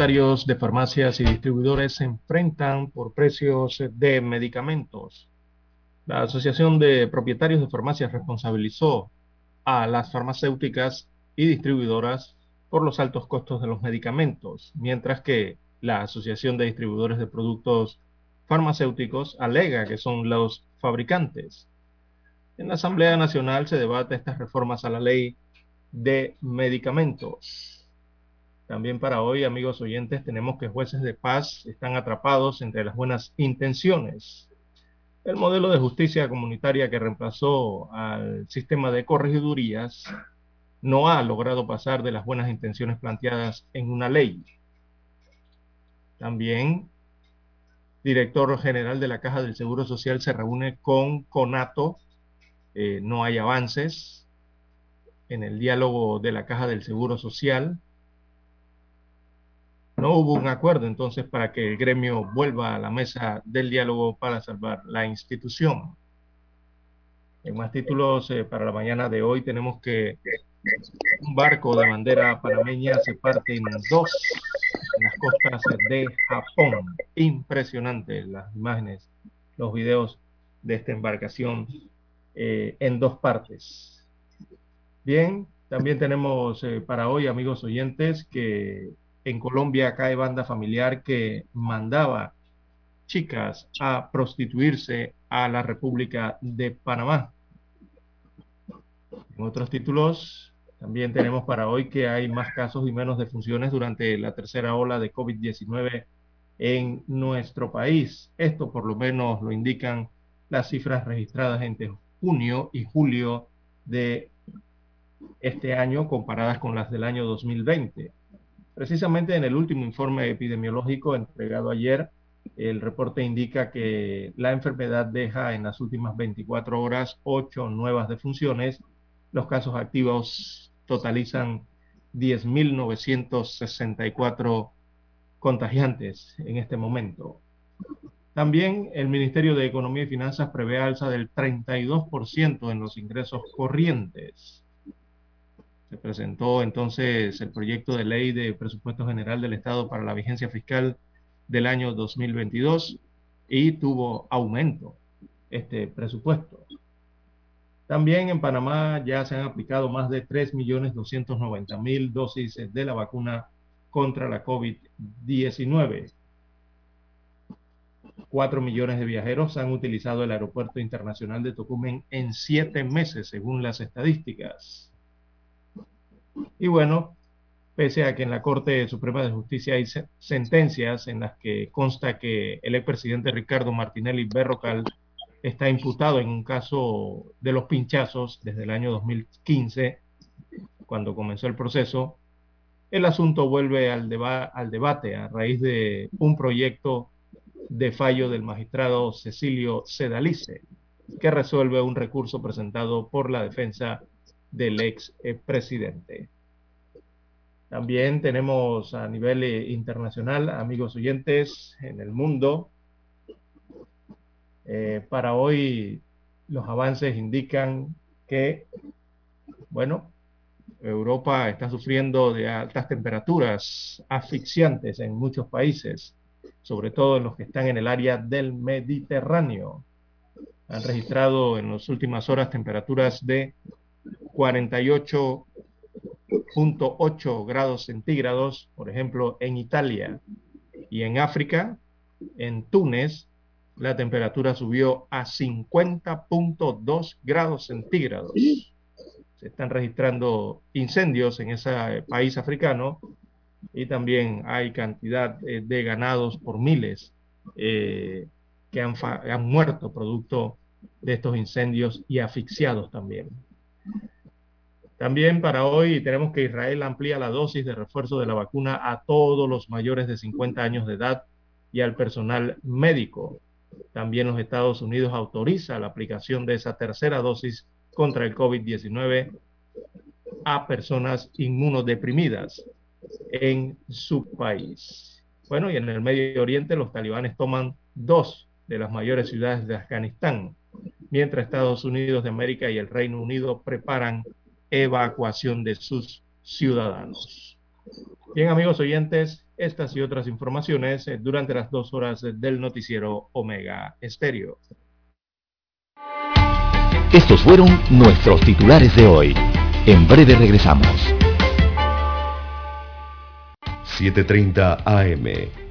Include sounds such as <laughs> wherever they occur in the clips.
Propietarios de farmacias y distribuidores se enfrentan por precios de medicamentos. La Asociación de Propietarios de Farmacias responsabilizó a las farmacéuticas y distribuidoras por los altos costos de los medicamentos, mientras que la Asociación de Distribuidores de Productos Farmacéuticos alega que son los fabricantes. En la Asamblea Nacional se debate estas reformas a la ley de medicamentos. También para hoy, amigos oyentes, tenemos que jueces de paz están atrapados entre las buenas intenciones. El modelo de justicia comunitaria que reemplazó al sistema de corregidurías no ha logrado pasar de las buenas intenciones planteadas en una ley. También, director general de la Caja del Seguro Social se reúne con CONATO. Eh, no hay avances en el diálogo de la Caja del Seguro Social no hubo un acuerdo entonces para que el gremio vuelva a la mesa del diálogo para salvar la institución. En más títulos eh, para la mañana de hoy tenemos que un barco de bandera panameña se parte en dos en las costas de Japón. Impresionante las imágenes, los videos de esta embarcación eh, en dos partes. Bien, también tenemos eh, para hoy, amigos oyentes, que en Colombia cae banda familiar que mandaba chicas a prostituirse a la República de Panamá. En otros títulos, también tenemos para hoy que hay más casos y menos defunciones durante la tercera ola de COVID-19 en nuestro país. Esto por lo menos lo indican las cifras registradas entre junio y julio de este año comparadas con las del año 2020. Precisamente en el último informe epidemiológico entregado ayer, el reporte indica que la enfermedad deja en las últimas 24 horas ocho nuevas defunciones. Los casos activos totalizan 10.964 contagiantes en este momento. También el Ministerio de Economía y Finanzas prevé alza del 32% en los ingresos corrientes. Se presentó entonces el proyecto de ley de presupuesto general del Estado para la vigencia fiscal del año 2022 y tuvo aumento este presupuesto. También en Panamá ya se han aplicado más de 3.290.000 dosis de la vacuna contra la COVID-19. Cuatro millones de viajeros han utilizado el aeropuerto internacional de Tocumen en siete meses, según las estadísticas. Y bueno, pese a que en la Corte Suprema de Justicia hay sentencias en las que consta que el expresidente Ricardo Martinelli Berrocal está imputado en un caso de los pinchazos desde el año 2015, cuando comenzó el proceso, el asunto vuelve al, al debate a raíz de un proyecto de fallo del magistrado Cecilio Sedalice, que resuelve un recurso presentado por la defensa del ex presidente. También tenemos a nivel eh, internacional, amigos oyentes, en el mundo. Eh, para hoy los avances indican que, bueno, Europa está sufriendo de altas temperaturas asfixiantes en muchos países, sobre todo en los que están en el área del Mediterráneo. Han registrado en las últimas horas temperaturas de 48.8 grados centígrados, por ejemplo, en Italia y en África, en Túnez, la temperatura subió a 50.2 grados centígrados. Se están registrando incendios en ese país africano y también hay cantidad eh, de ganados por miles eh, que han, han muerto producto de estos incendios y asfixiados también. También para hoy tenemos que Israel amplía la dosis de refuerzo de la vacuna a todos los mayores de 50 años de edad y al personal médico. También los Estados Unidos autoriza la aplicación de esa tercera dosis contra el COVID-19 a personas inmunodeprimidas en su país. Bueno, y en el Medio Oriente los talibanes toman dos de las mayores ciudades de Afganistán, mientras Estados Unidos de América y el Reino Unido preparan evacuación de sus ciudadanos. Bien, amigos oyentes, estas y otras informaciones eh, durante las dos horas del noticiero Omega Estéreo. Estos fueron nuestros titulares de hoy. En breve regresamos. 7.30 AM.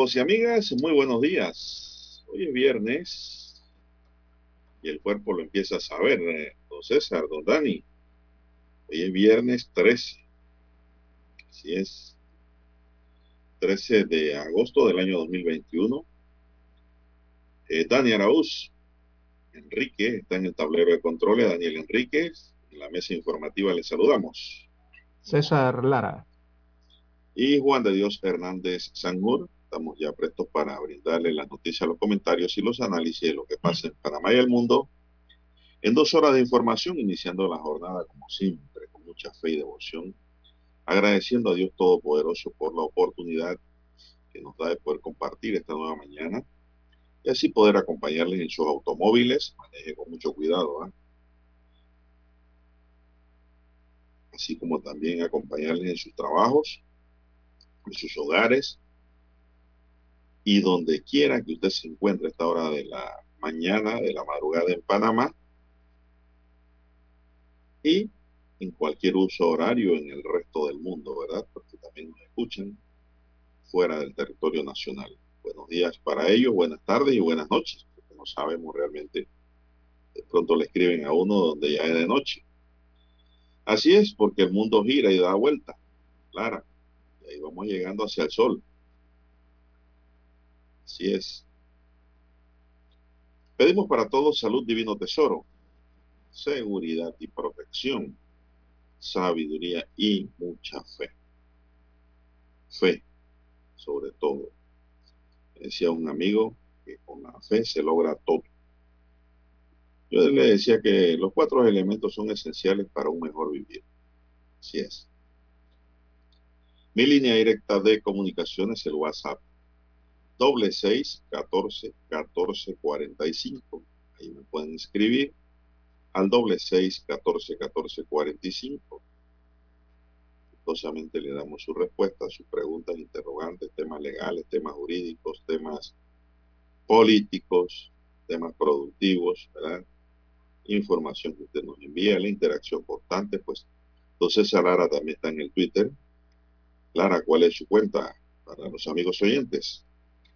Amigos y amigas, muy buenos días. Hoy es viernes y el cuerpo lo empieza a saber, eh, don César, don Dani. Hoy es viernes 13. Así es. 13 de agosto del año 2021. Eh, Dani Araúz, Enrique, está en el tablero de control. Daniel Enríquez, en la mesa informativa le saludamos. César Lara y Juan de Dios Hernández Sangur. Estamos ya prestos para brindarle las noticias, los comentarios y los análisis de lo que pasa en Panamá y el mundo en dos horas de información, iniciando la jornada como siempre, con mucha fe y devoción, agradeciendo a Dios Todopoderoso por la oportunidad que nos da de poder compartir esta nueva mañana y así poder acompañarles en sus automóviles, maneje con mucho cuidado, ¿ah? así como también acompañarles en sus trabajos, en sus hogares y donde quiera que usted se encuentre a esta hora de la mañana, de la madrugada en Panamá y en cualquier uso horario en el resto del mundo, ¿verdad? Porque también nos escuchan fuera del territorio nacional. Buenos días para ellos, buenas tardes y buenas noches, porque no sabemos realmente. De pronto le escriben a uno donde ya es de noche. Así es, porque el mundo gira y da vuelta. Clara y vamos llegando hacia el sol. Así es. Pedimos para todos salud, divino tesoro, seguridad y protección, sabiduría y mucha fe. Fe, sobre todo. Decía un amigo que con la fe se logra todo. Yo le decía que los cuatro elementos son esenciales para un mejor vivir. Así es. Mi línea directa de comunicaciones, el WhatsApp, doble seis catorce catorce cuarenta y cinco. Ahí me pueden escribir al doble seis catorce catorce cuarenta y cinco. Gustosamente le damos su respuesta, sus preguntas, interrogantes, temas legales, temas jurídicos, temas políticos, temas productivos, ¿verdad? Información que usted nos envía, la interacción constante, pues entonces Lara también está en el Twitter, Clara, ¿cuál es su cuenta para los amigos oyentes?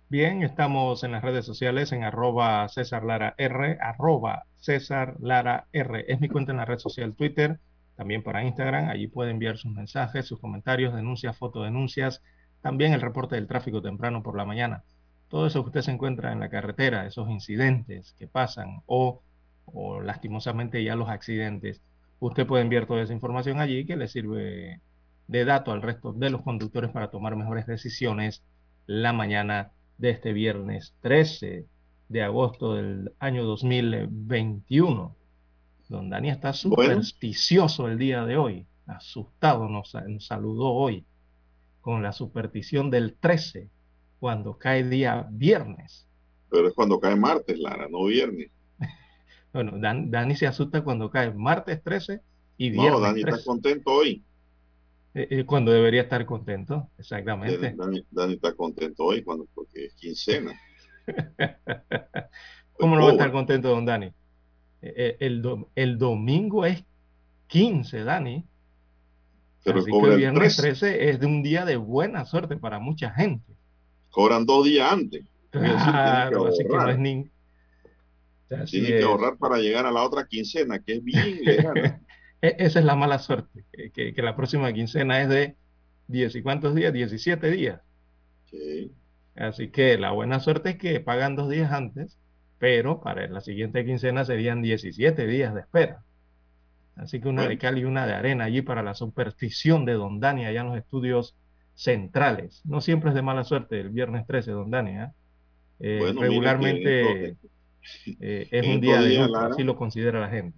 Bien, estamos en las redes sociales en arroba César Lara R, arroba César Lara R. Es mi cuenta en la red social Twitter, también para Instagram. Allí puede enviar sus mensajes, sus comentarios, denuncias, fotodenuncias, también el reporte del tráfico temprano por la mañana. Todo eso que usted se encuentra en la carretera, esos incidentes que pasan o, o lastimosamente ya los accidentes, usted puede enviar toda esa información allí que le sirve de dato al resto de los conductores para tomar mejores decisiones la mañana de este viernes 13 de agosto del año 2021. Don Dani está supersticioso el día de hoy, asustado, nos, nos, saludó hoy con la superstición del 13, cuando cae día viernes. Pero es cuando cae martes, Lara, no viernes. <laughs> bueno, Dan, Dani se asusta cuando cae martes 13 y viernes No, Dani 13. está contento hoy. Eh, eh, cuando debería estar contento, exactamente. Dani, Dani, está contento hoy cuando, porque es quincena. <laughs> ¿Cómo no va a estar contento don Dani? Eh, el, do, el, domingo es 15, Dani. Pero Así que el viernes 13 es de un día de buena suerte para mucha gente. Cobran dos días antes. Claro, así que no es ni... Tienen que ahorrar para llegar a la otra quincena, que es bien lejana. <laughs> E, esa es la mala suerte, que, que, la próxima quincena es de 10 y cuántos días, 17 días. Sí. Así que la buena suerte es que pagan dos días antes, pero para la siguiente quincena serían 17 días de espera. Así que una bueno. de cal y una de arena allí para la superstición de Don Dani allá en los estudios centrales. No siempre es de mala suerte el viernes 13, Don Dani. ¿eh? Eh, bueno, regularmente eh, es un día de luto, así lo considera la gente.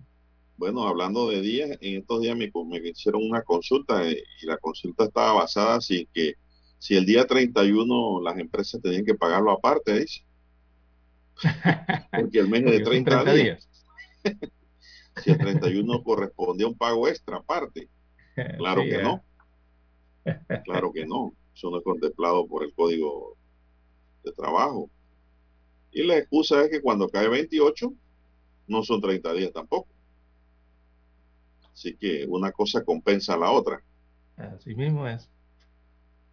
Bueno, hablando de días, en estos días me, me hicieron una consulta y la consulta estaba basada así que si el día 31 las empresas tenían que pagarlo aparte, dice. Porque el mes es de 30, 30 días. días. <laughs> si el 31 correspondía a un pago extra aparte. <laughs> Claro sí, que no. Claro que no. Eso no es contemplado por el código de trabajo. Y la excusa es que cuando cae 28, no son 30 días tampoco. Así que una cosa compensa a la otra. Así mismo es.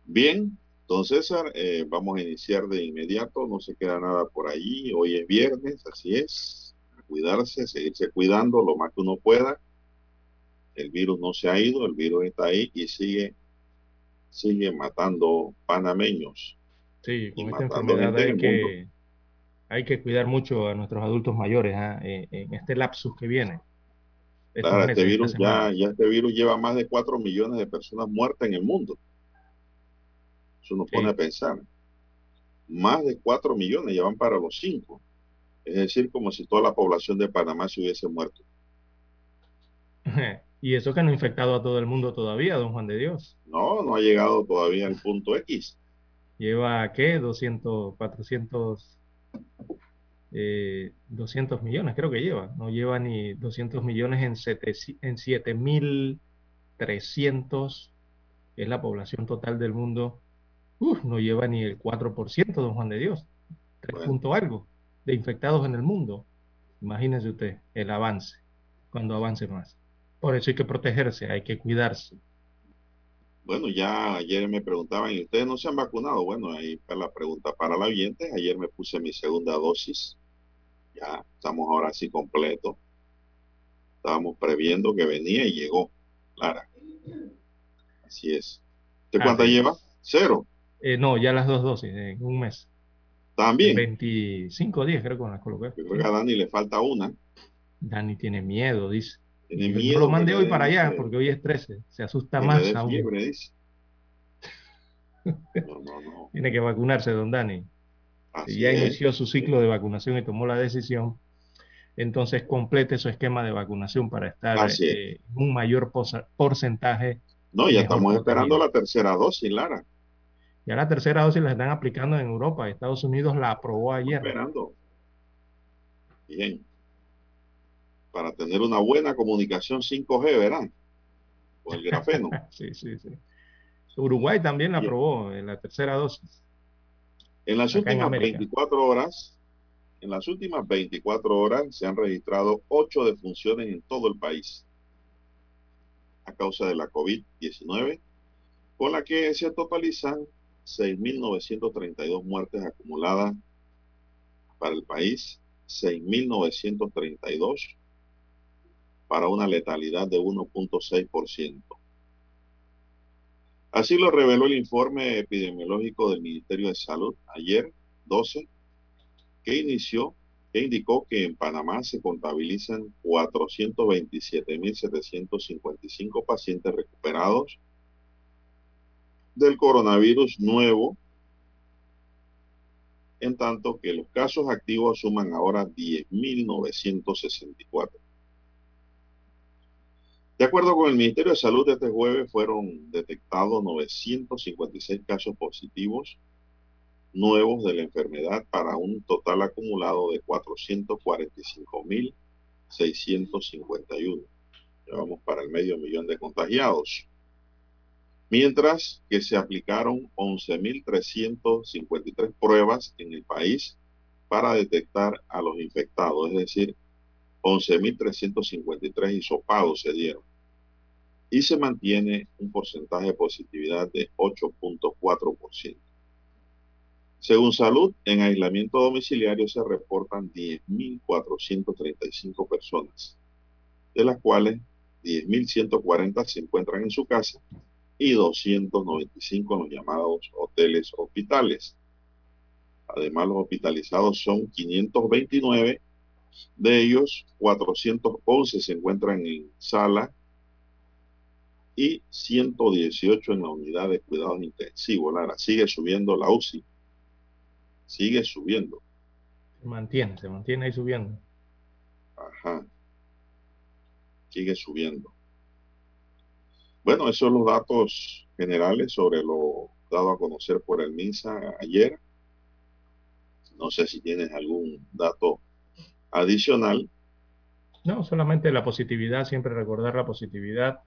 Bien, don César, eh, vamos a iniciar de inmediato, no se queda nada por ahí, hoy es viernes, así es, a cuidarse, seguirse cuidando lo más que uno pueda. El virus no se ha ido, el virus está ahí y sigue, sigue matando panameños. Sí, con esta enfermedad hay que, hay que cuidar mucho a nuestros adultos mayores ¿eh? en este lapsus que viene. Claro, este virus ya, ya este virus lleva más de 4 millones de personas muertas en el mundo. Eso nos pone a pensar. Más de 4 millones ya van para los 5. Es decir, como si toda la población de Panamá se hubiese muerto. <laughs> Y eso que no ha infectado a todo el mundo todavía, don Juan de Dios. No, no ha llegado todavía al punto X. <laughs> Lleva, ¿qué? 200, 400, eh, 200 millones, creo que lleva. No lleva ni 200 millones en 7.300, que es la población total del mundo. Uf, no lleva ni el 4%, don Juan de Dios. 3 bueno. punto algo de infectados en el mundo. Imagínese usted el avance, cuando avance más. Por eso hay que protegerse, hay que cuidarse. Bueno, ya ayer me preguntaban, ¿y ustedes no se han vacunado? Bueno, ahí está la pregunta para la oyente. Ayer me puse mi segunda dosis. Ya estamos ahora sí completo. Estábamos previendo que venía y llegó. Lara. Así es. ¿Usted cuánta lleva? Cero. Eh, no, ya las dos dosis, en un mes. También. 25 días creo que las coloqué. Yo creo que a Dani le falta una. Dani tiene miedo, dice. Tiene Yo miedo. lo mandé hoy para allá porque hoy es 13. Se asusta Que más aún. fiebre, dice. <laughs> No, no, no. Tiene que vacunarse, don Dani. Así ya es. inició su ciclo de vacunación y tomó la decisión, entonces complete su esquema de vacunación para estar eh, en un mayor porcentaje. No, ya estamos esperando la tercera dosis, Lara. Ya la tercera dosis la están aplicando en Europa. Estados Unidos la aprobó ayer. Esperando. Bien. Para tener una buena comunicación 5G, verán. Con el grafeno. <laughs> Sí, sí, sí. Uruguay también la Bien. aprobó en la tercera dosis. En las en últimas América. 24 horas, en las últimas 24 horas se han registrado ocho defunciones en todo el país a causa de la COVID-19, con la que se totalizan 6.932 muertes acumuladas para el país, 6.932 para una letalidad de 1.6%. Así lo reveló el informe epidemiológico del Ministerio de Salud ayer, 12, que inició, que indicó que en Panamá se contabilizan 427.755 pacientes recuperados del coronavirus nuevo, en tanto que los casos activos suman ahora 10.964. De acuerdo con el Ministerio de Salud, este jueves fueron detectados 956 casos positivos nuevos de la enfermedad para un total acumulado de 445.651. Llevamos para el medio millón de contagiados. Mientras que se aplicaron 11.353 pruebas en el país para detectar a los infectados, es decir, 11.353 hisopados se dieron y se mantiene un porcentaje de positividad de 8.4%. Según salud, en aislamiento domiciliario se reportan 10.435 personas, de las cuales 10.140 se encuentran en su casa y 295 en los llamados hoteles hospitales. Además, los hospitalizados son 529, de ellos 411 se encuentran en sala y 118 en la unidad de cuidados intensivos. Lara, sigue subiendo la UCI. Sigue subiendo. Se mantiene, se mantiene ahí subiendo. Ajá. Sigue subiendo. Bueno, esos son los datos generales sobre lo dado a conocer por el MINSA ayer. No sé si tienes algún dato adicional. No, solamente la positividad, siempre recordar la positividad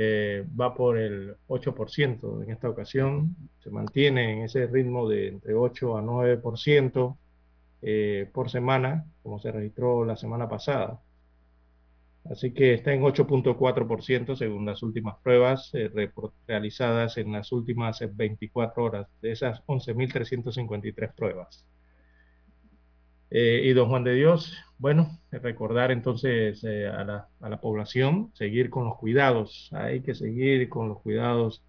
eh, va por el 8% en esta ocasión, se mantiene en ese ritmo de entre 8 a 9% eh, por semana, como se registró la semana pasada. Así que está en 8.4% según las últimas pruebas eh, realizadas en las últimas 24 horas de esas 11.353 pruebas. Eh, y don Juan de Dios, bueno, recordar entonces eh, a, la, a, la, población, seguir con los cuidados, hay que seguir con los cuidados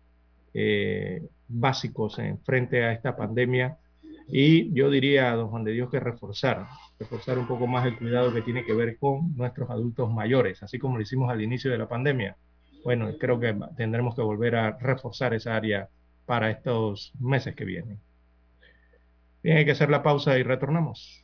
eh, básicos en frente a esta pandemia. Y yo diría a don Juan de Dios que reforzar, reforzar un poco más el cuidado que tiene que ver con nuestros adultos mayores, así como lo hicimos al inicio de la pandemia. Bueno, creo que tendremos que volver a reforzar esa área para estos meses que vienen. Bien, hay que hacer la pausa y retornamos.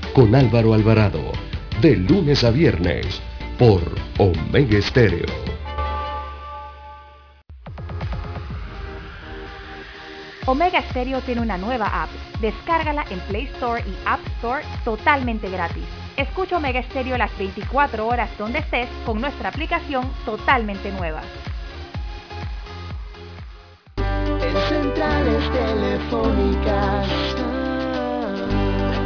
con Álvaro Alvarado, de lunes a viernes, por Omega Estéreo. Omega Stereo tiene una nueva app. Descárgala en Play Store y App Store totalmente gratis. Escucha Omega Stereo las 24 horas donde estés con nuestra aplicación totalmente nueva. En centrales telefónicas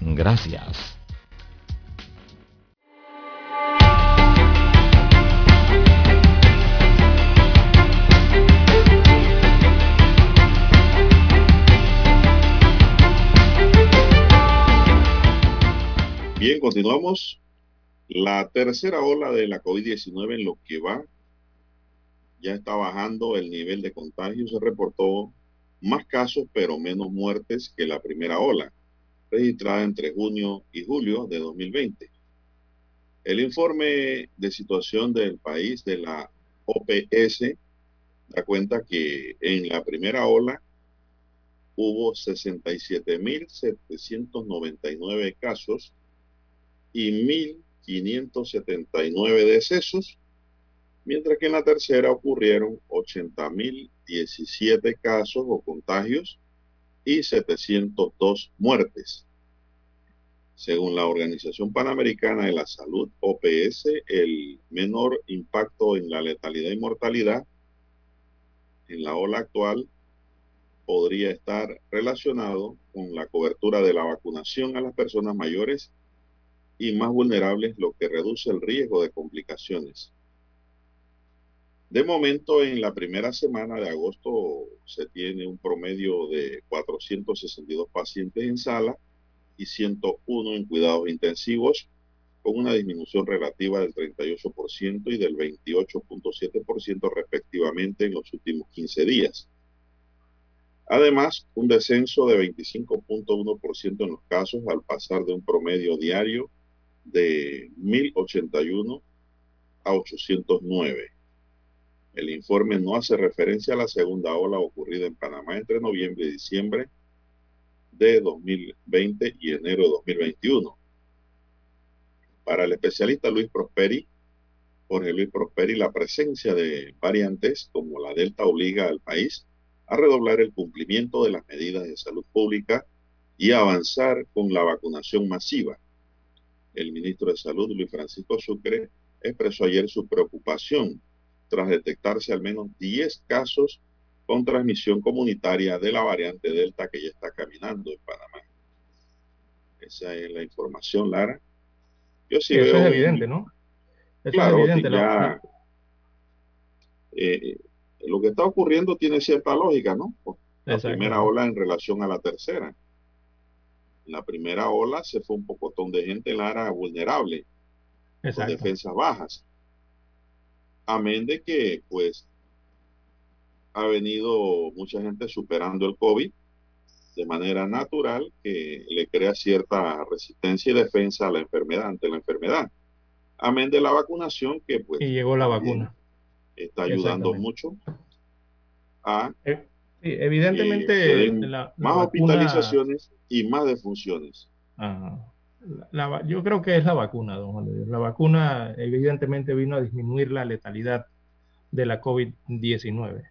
Gracias. Bien, continuamos. La tercera ola de la COVID-19 en lo que va ya está bajando el nivel de contagio. Se reportó más casos pero menos muertes que la primera ola, registrada entre junio y julio de 2020. El informe de situación del país de la OPS da cuenta que en la primera ola hubo 67.799 casos y 1.579 decesos, mientras que en la tercera ocurrieron 80.017 casos o contagios y 702 muertes. Según la Organización Panamericana de la Salud, OPS, el menor impacto en la letalidad y mortalidad en la ola actual podría estar relacionado con la cobertura de la vacunación a las personas mayores y más vulnerables, lo que reduce el riesgo de complicaciones. De momento, en la primera semana de agosto se tiene un promedio de 462 pacientes en sala y 101 en cuidados intensivos, con una disminución relativa del 38% y del 28.7% respectivamente en los últimos 15 días. Además, un descenso de 25.1% en los casos al pasar de un promedio diario de 1081 a 809. El informe no hace referencia a la segunda ola ocurrida en Panamá entre noviembre y diciembre de 2020 y enero de 2021. Para el especialista Luis Prosperi, Jorge Luis Prosperi, la presencia de variantes como la Delta obliga al país a redoblar el cumplimiento de las medidas de salud pública y avanzar con la vacunación masiva el ministro de Salud, Luis Francisco Sucre, expresó ayer su preocupación tras detectarse al menos 10 casos con transmisión comunitaria de la variante Delta que ya está caminando en Panamá. Esa es la información, Lara. Yo sí, Eso es evidente, ¿no? claro, ya, eh, lo que está ocurriendo tiene cierta lógica, ¿no? La primera ola en relación a la tercera la primera ola se fue un pocotón de gente en la área vulnerable, con defensas bajas. Amén de que, pues, ha venido mucha gente superando el COVID de manera natural que le crea cierta resistencia y defensa a la enfermedad, ante la enfermedad. Amén de la vacunación que, pues... Y llegó la vacuna. Está ayudando mucho a... Eh, evidentemente... más hospitalizaciones y más defunciones. Yo creo que es la vacuna, don Juan de Dios. La vacuna evidentemente vino a disminuir la letalidad de la COVID-19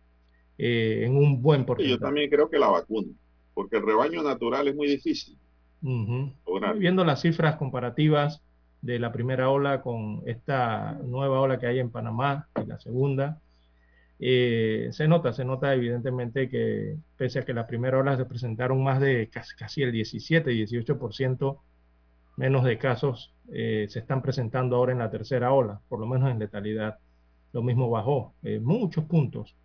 eh, en un buen porcentaje. yo también creo que la vacuna, porque el rebaño natural es muy difícil. Viendo las cifras comparativas de la primera ola con esta nueva ola que hay en Panamá y la segunda, eh, se nota, se nota evidentemente que pese a que la primera ola se presentaron más de casi, el 17, 18% menos de casos, eh, se están presentando ahora en la tercera ola, por lo menos en letalidad. Lo mismo bajó, eh, muchos puntos.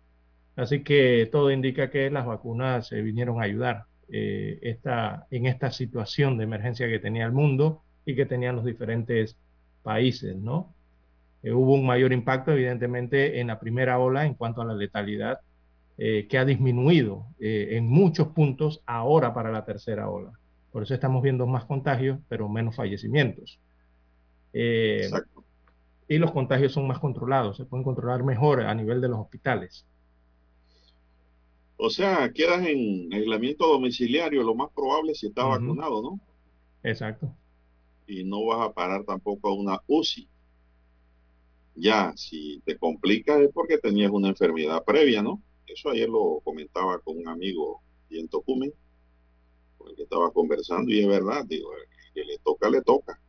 Así que todo indica que las vacunas se vinieron a ayudar esta, en esta situación de emergencia que tenía el mundo y que tenían los diferentes países, ¿no? Eh, hubo un mayor impacto, evidentemente, en la primera ola en cuanto a la letalidad, eh, que ha disminuido eh, en muchos puntos ahora para la tercera ola. Por eso estamos viendo más contagios, pero menos fallecimientos. Exacto. Y los contagios son más controlados, se pueden controlar mejor a nivel de los hospitales. O sea, quedas en aislamiento domiciliario, lo más probable si estás vacunado, ¿no? Exacto. Y no vas a parar tampoco a una UCI. Ya, si te complicas es porque tenías una enfermedad previa, ¿no? Eso ayer lo comentaba con un amigo y en Tocumen, con el que estaba conversando, y es verdad, digo, que le toca, le toca.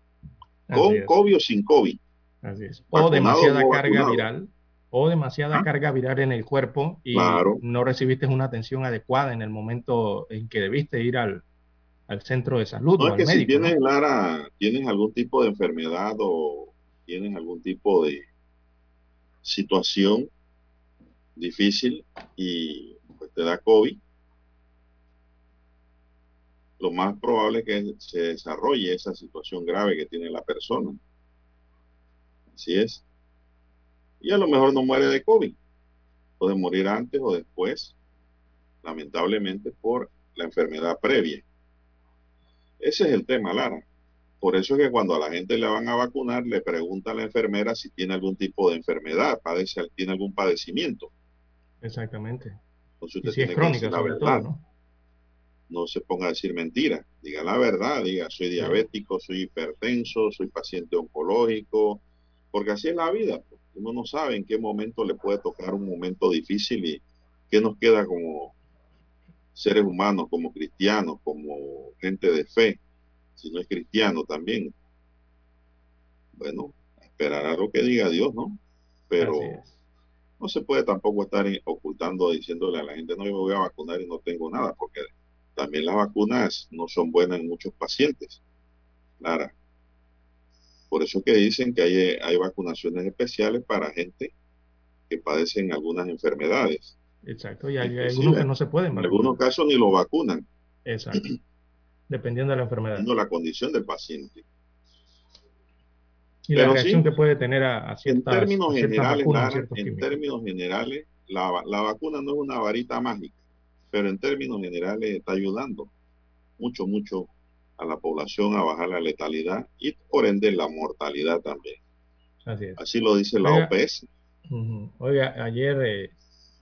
con COVID o sin COVID. Así es. O demasiada carga viral, o demasiada ¿Ah? carga viral en el cuerpo y no recibiste una atención adecuada en el momento en que debiste ir al, centro de salud. No, es que si tienes, Lara, tienes algún tipo de enfermedad o tienes algún tipo de situación difícil y pues, te da COVID, lo más probable es que se desarrolle esa situación grave que tiene la persona. Así es. Y a lo mejor no muere de COVID. Puede morir antes o después, lamentablemente, por la enfermedad previa. Ese es el tema, Lara. Por eso es que cuando a la gente le van a vacunar, le pregunta a la enfermera si tiene algún tipo de enfermedad, padece, tiene algún padecimiento. Exactamente. Entonces usted tiene es crónica, la verdad. ¿no? No se ponga a decir mentiras, diga la verdad, diga soy diabético, soy hipertenso, soy paciente oncológico, porque así es la vida. Pues. Uno no sabe en qué momento le puede tocar un momento difícil y qué nos queda como seres humanos, como cristianos, como gente de fe, si no es cristiano también. Bueno, esperar a lo que diga Dios, ¿no? Pero no se puede tampoco estar ocultando, diciéndole a la gente, no, yo me voy a vacunar y no tengo nada, porque también las vacunas no son buenas en muchos pacientes. Clara. Por eso que dicen que hay, hay vacunaciones especiales para gente que padecen algunas enfermedades. Exacto, y hay algunos que no se pueden. En algunos casos ni lo vacunan. Exacto. Dependiendo de la enfermedad. Dependiendo de la condición del paciente. Y la reacción que puede tener a, ciertas, en términos generales, en términos generales, la, la vacuna no es una varita mágica pero en términos generales está ayudando mucho, mucho a la población a bajar la letalidad y por ende la mortalidad también. Así, lo dice la OPS. Oiga, ayer, eh,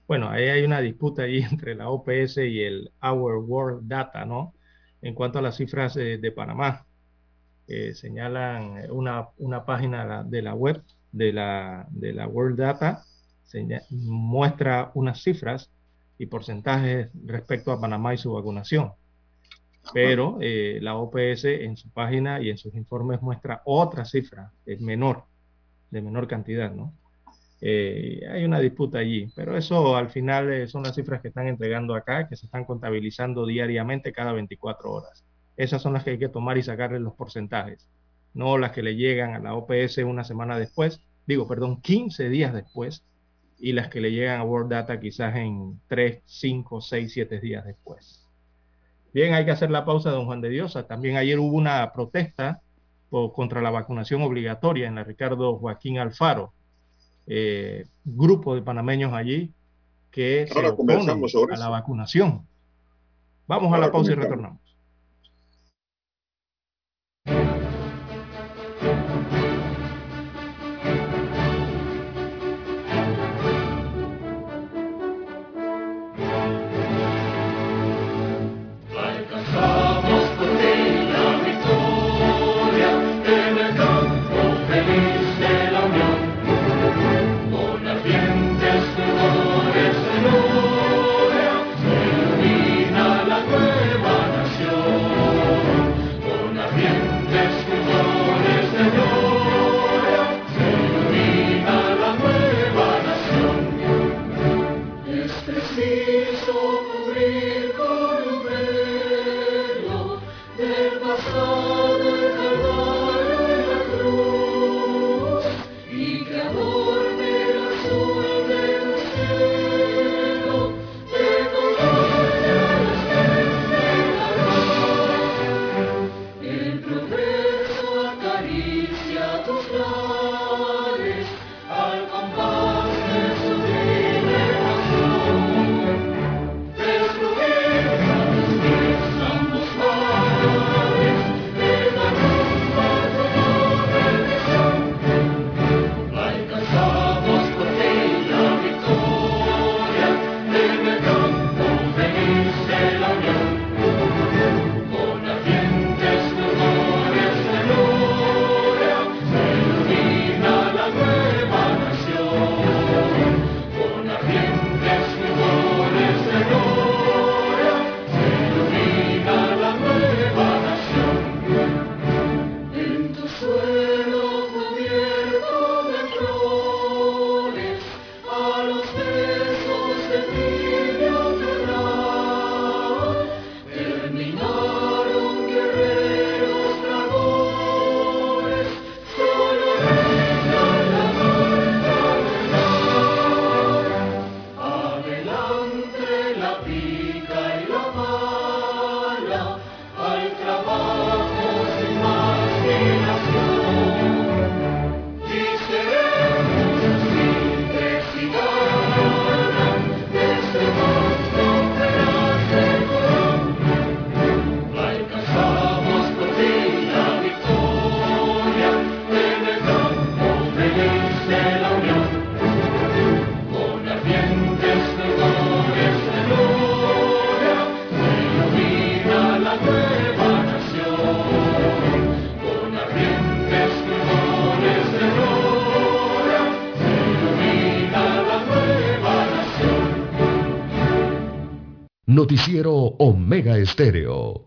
bueno, ahí hay una disputa ahí <laughs> entre la OPS y el Our World Data, ¿no? En cuanto a las cifras de Panamá. Eh, señalan una, una, página de la web de la, de la World Data, muestra unas cifras y porcentajes respecto a Panamá y su vacunación. Pero eh, la OPS en su página y en sus informes muestra otra cifra, es menor, de menor cantidad, ¿no? Eh, hay una disputa allí, pero eso al final eh, son las cifras que están entregando acá, que se están contabilizando diariamente cada 24 horas. Esas son las que hay que tomar y sacarle los porcentajes, no las que le llegan a la OPS una semana después, digo, perdón, 15 días después y las que le llegan a World Data quizás en 3, 5, 6, 7 días después. Bien, hay que hacer la pausa, don Juan de Diosa. También ayer hubo una protesta contra la vacunación obligatoria en la Ricardo Joaquín Alfaro. Eh, grupo de panameños allí que se oponen a la vacunación. Vamos a la pausa y retornamos. Noticiero Omega Estéreo.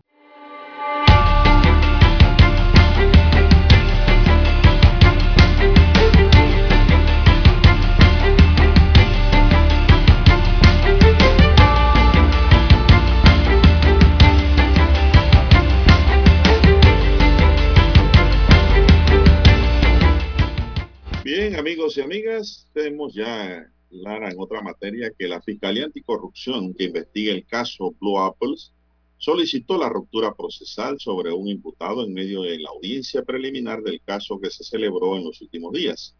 Bien, amigos y amigas, tenemos ya en otra materia que la Fiscalía Anticorrupción que investiga el caso Blue Apples solicitó la ruptura procesal sobre un imputado en medio de la audiencia preliminar del caso que se celebró en los últimos días.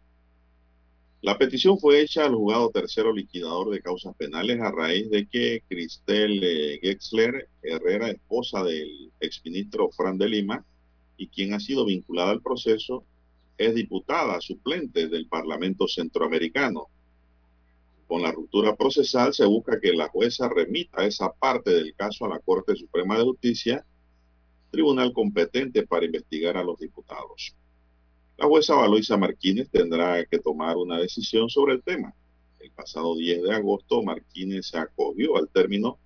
La petición fue hecha al juzgado tercero liquidador de causas penales a raíz de que Cristel eh, Gexler Herrera, esposa del exministro Fran de Lima, y quien ha sido vinculada al proceso, es diputada suplente del Parlamento Centroamericano. Con la ruptura procesal se busca que la jueza remita esa parte del caso a la Corte Suprema de Justicia, tribunal competente para investigar a los diputados. La jueza Valoisa Martínez tendrá que tomar una decisión sobre el tema. El pasado 10 de agosto, Martínez se acogió al término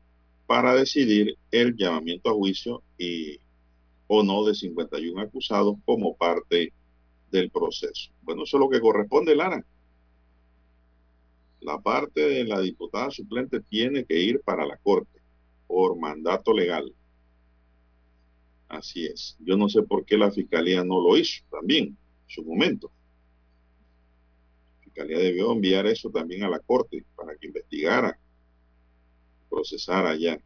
para decidir el llamamiento a juicio y o no de 51 acusados como parte del proceso. Bueno, eso es lo que corresponde, Lara la parte de la diputada suplente tiene que ir para la Corte por mandato legal. Así es. Yo no sé por qué la Fiscalía no lo hizo también en su momento. La Fiscalía debió enviar eso también a la Corte para que investigara, procesara ya.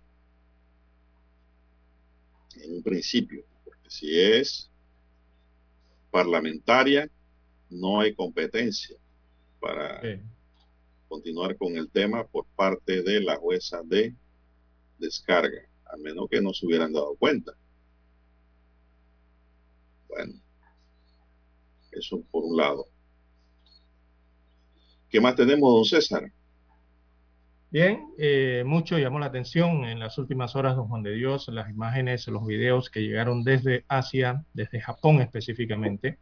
En un principio, porque si es parlamentaria, no hay competencia para continuar con el tema por parte de la jueza de descarga, a menos que no se hubieran dado cuenta. Bueno, eso por un lado. ¿Qué más tenemos, don César? Bien, eh, mucho llamó la atención en las últimas horas, don Juan de Dios, las imágenes, los videos que llegaron desde Asia, desde Japón específicamente,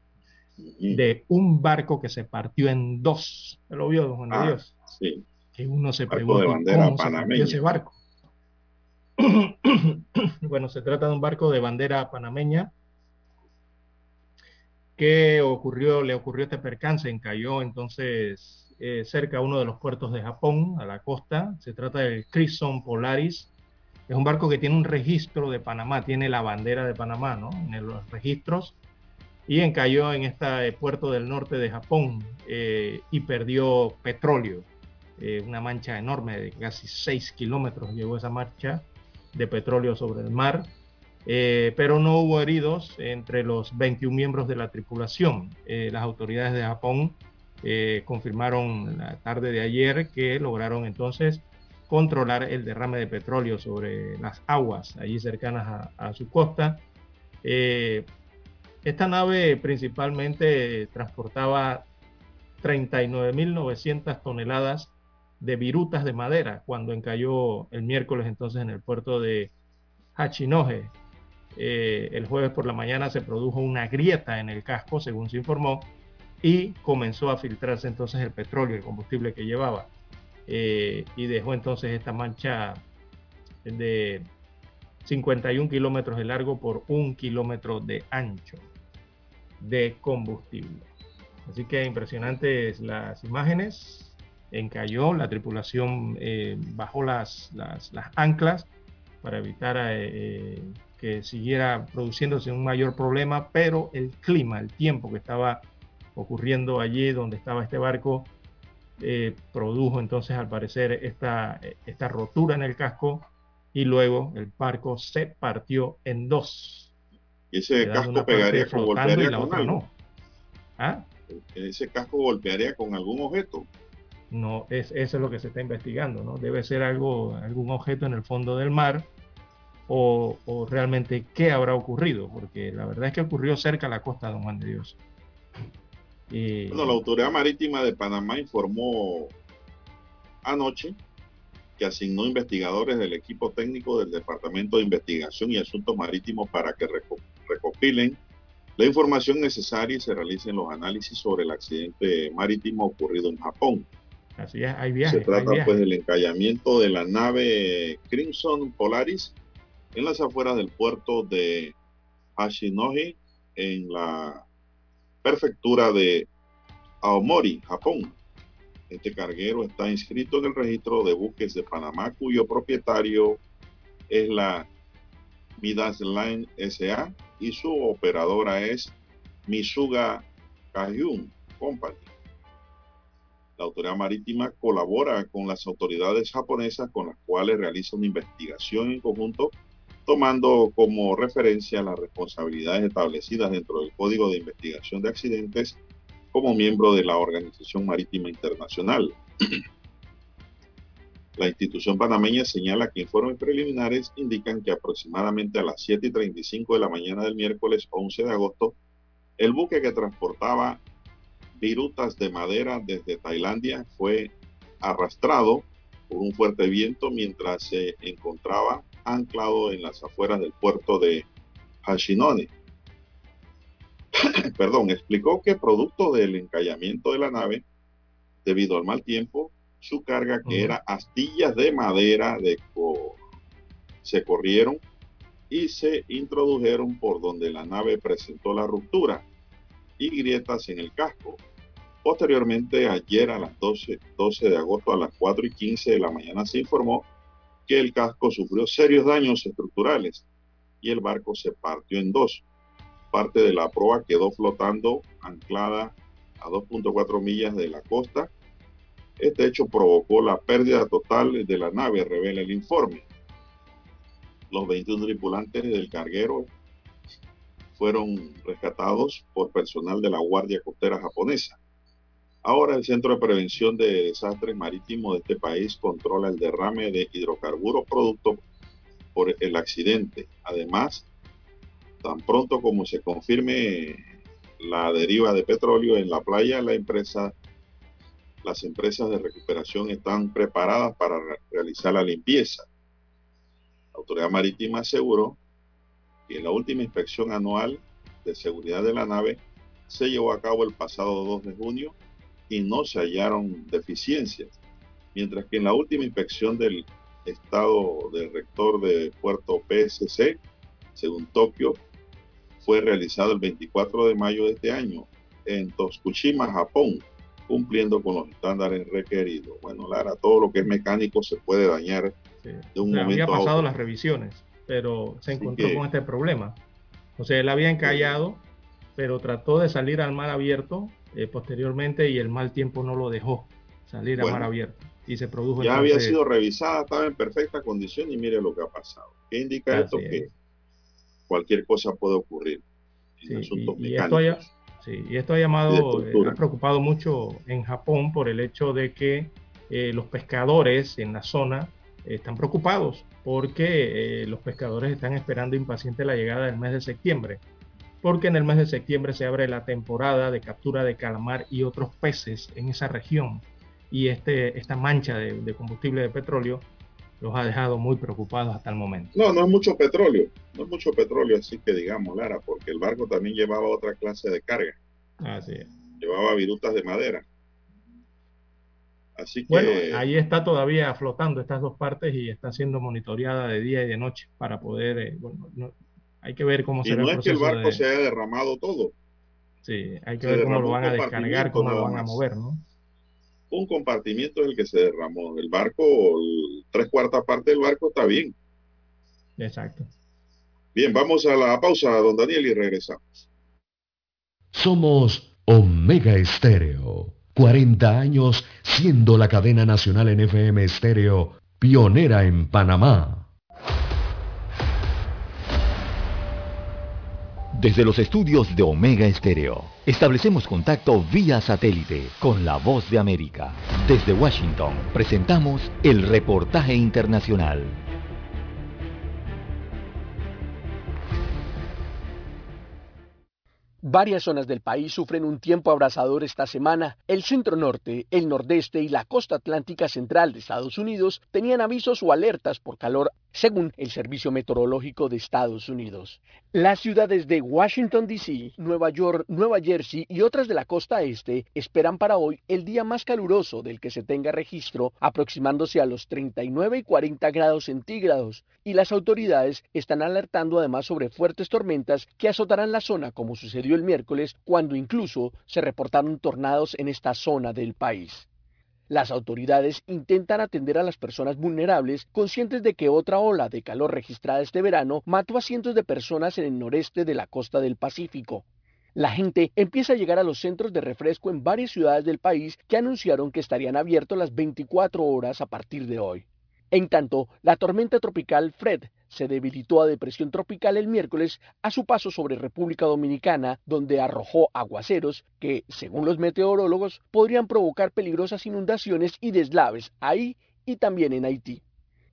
de un barco que se partió en dos. ¿Lo vio, don Juan de ah, Dios? Sí. Que uno se pregunta cómo se partió ese barco. <clears throat> bueno, se trata de un barco de bandera panameña que ocurrió, le ocurrió este percance, cayó entonces eh, cerca a uno de los puertos de Japón, a la costa. Se trata del Crimson Polaris. Es un barco que tiene un registro de Panamá, tiene la bandera de Panamá, ¿no? En los registros y encalló en este puerto del norte de Japón eh, y perdió petróleo. Eh, una mancha enorme de casi 6 kilómetros llegó esa marcha de petróleo sobre el mar, eh, pero no hubo heridos entre los 21 miembros de la tripulación. las autoridades de Japón confirmaron la tarde de ayer que lograron entonces controlar el derrame de petróleo sobre las aguas allí cercanas a, a su costa. Esta nave principalmente transportaba 39.900 toneladas de virutas de madera cuando encalló el miércoles entonces en el puerto de Hachinohe. Eh, el jueves por la mañana se produjo una grieta en el casco, según se informó, y comenzó a filtrarse entonces el petróleo, el combustible que llevaba, eh, y dejó entonces esta mancha de 51 kilómetros de largo por un kilómetro de ancho de combustible. Así que impresionantes las imágenes. Encalló, la tripulación eh, bajó las, las, anclas para evitar eh, que siguiera produciéndose un mayor problema, pero el clima, el tiempo que estaba ocurriendo allí donde estaba este barco, eh, produjo entonces al parecer esta rotura en el casco y luego el barco se partió en dos ese casco pegaría con golpearía con algo. ¿Ah? Ese casco golpearía con algún objeto. No, es, eso es lo que se está investigando, ¿no? Debe ser algo, algún objeto en el fondo del mar o, realmente qué habrá ocurrido, porque la verdad es que ocurrió cerca a la costa de Don Juan de Dios. Bueno, la Autoridad Marítima de Panamá informó anoche que asignó investigadores del equipo técnico del Departamento de Investigación y Asuntos Marítimos para que recopilen la información necesaria y se realicen los análisis sobre el accidente marítimo ocurrido en Japón. Así es, hay viajes. Se trata pues del encallamiento de la nave Crimson Polaris en las afueras del puerto de Hashinohi, en la prefectura de Aomori, Japón. Este carguero está inscrito en el registro de buques de Panamá, cuyo propietario es la Midas Line SA y su operadora es Misuga Kayun Company. La autoridad marítima colabora con las autoridades japonesas con las cuales realiza una investigación en conjunto, tomando como referencia las responsabilidades establecidas dentro del Código de Investigación de Accidentes como miembro de la Organización Marítima Internacional. La institución panameña señala que informes preliminares indican que aproximadamente a las 7 y 35 de la mañana del miércoles 11 de agosto, el buque que transportaba virutas de madera desde Tailandia fue arrastrado por un fuerte viento mientras se encontraba anclado en las afueras del puerto de Hashinone. <coughs> Perdón, explicó que producto del encallamiento de la nave, debido al mal tiempo, su carga, que era astillas de madera, de se corrieron y se introdujeron por donde la nave presentó la ruptura y grietas en el casco. Posteriormente, ayer a las 12, 12 de agosto a las 4 y 15 de la mañana se informó que el casco sufrió serios daños estructurales y el barco se partió en dos. Parte de la proa quedó flotando anclada a 2.4 millas de la costa este hecho provocó la pérdida total de la nave, revela el informe. Los 21 tripulantes del carguero fueron rescatados por personal de la Guardia Costera japonesa. Ahora el Centro de Prevención de Desastres Marítimos de este país controla el derrame de hidrocarburos producto por el accidente. Además, tan pronto como se confirme la deriva de petróleo en la playa, la empresa las empresas de recuperación están preparadas para realizar la limpieza. La Autoridad Marítima aseguró que la última inspección anual de seguridad de la nave se llevó a cabo el pasado 2 de junio y no se hallaron deficiencias, mientras que en la última inspección del estado del rector de puerto PSC, según Tokio, fue realizado el 24 de mayo de este año en Toskushima, Japón, cumpliendo con los estándares requeridos. Bueno, Lara, todo lo que es mecánico se puede dañar de un momento había pasado las revisiones, pero se encontró con este problema. O sea, él había encallado, pero trató de salir al mar abierto eh, posteriormente y el mal tiempo no lo dejó salir al mar abierto. Y se produjo. Ya había sido revisada, estaba en perfecta condición y mire lo que ha pasado. ¿Qué indica esto? Que cualquier cosa puede ocurrir en asuntos mecánicos. Sí, y esto ha llamado, eh, ha preocupado mucho en Japón por el hecho de que eh, los pescadores en la zona están preocupados porque eh, los pescadores están esperando impaciente la llegada del mes de septiembre, porque en el mes de septiembre se abre la temporada de captura de calamar y otros peces en esa región. Y este, esta mancha de, de combustible de petróleo los ha dejado muy preocupados hasta el momento. No, no es mucho petróleo, no es mucho petróleo, así que digamos, Lara, porque el barco también llevaba otra clase de carga. Así es. Llevaba virutas de madera. Así que... Bueno, ahí está todavía flotando estas dos partes y está siendo monitoreada de día y de noche para poder, eh, bueno, hay que ver cómo se no es que el barco se haya derramado todo. Sí, hay que ver cómo lo van a descargar, cómo lo van a mover, ¿no? un compartimiento es el que se derramó. El barco, tres cuartas partes del barco está bien. Exacto. Bien, vamos a la pausa, don Daniel, y regresamos. Somos Omega Estéreo. 40 años siendo la cadena nacional en FM Estéreo, pionera en Panamá. Desde los estudios de Omega Estéreo, establecemos contacto vía satélite con la voz de América. Desde Washington, presentamos el reportaje internacional. Varias zonas del país sufren un tiempo abrasador esta semana. El centro norte, el nordeste y la costa atlántica central de Estados Unidos tenían avisos o alertas por calor según el Servicio Meteorológico de Estados Unidos. Las ciudades de Washington, D.C., Nueva York, Nueva Jersey y otras de la costa este esperan para hoy el día más caluroso del que se tenga registro, aproximándose a los 39 y 40 grados centígrados, y las autoridades están alertando además sobre fuertes tormentas que azotarán la zona como sucedió el miércoles, cuando incluso se reportaron tornados en esta zona del país. Las autoridades intentan atender a las personas vulnerables, conscientes de que otra ola de calor registrada este verano mató a cientos de personas en el noreste de la costa del Pacífico. La gente empieza a llegar a los centros de refresco en varias ciudades del país que anunciaron que estarían abiertos las 24 horas a partir de hoy. En tanto, la tormenta tropical Fred se debilitó a depresión tropical el miércoles a su paso sobre República Dominicana, donde arrojó aguaceros que, según los meteorólogos, podrían provocar peligrosas inundaciones y deslaves ahí y también en Haití.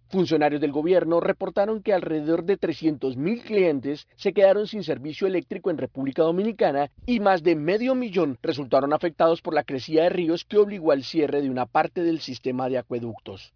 Funcionarios del gobierno reportaron que alrededor de 300.000 clientes se quedaron sin servicio eléctrico en República Dominicana y más de medio millón resultaron afectados por la crecida de ríos que obligó al cierre de una parte del sistema de acueductos.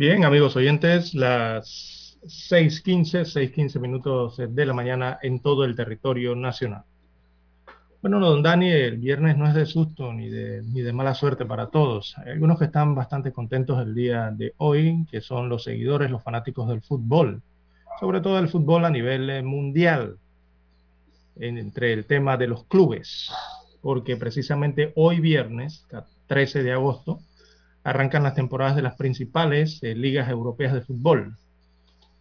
Bien, amigos oyentes, las 6.15, 6.15 minutos de la mañana en todo el territorio nacional. Bueno, don Dani, el viernes no es de susto ni de, ni de mala suerte para todos. Hay algunos que están bastante contentos el día de hoy, que son los seguidores, los fanáticos del fútbol, sobre todo el fútbol a nivel eh, mundial, entre el tema de los clubes, porque precisamente hoy viernes, 13 de agosto, arrancan las temporadas de las principales eh, ligas europeas de fútbol,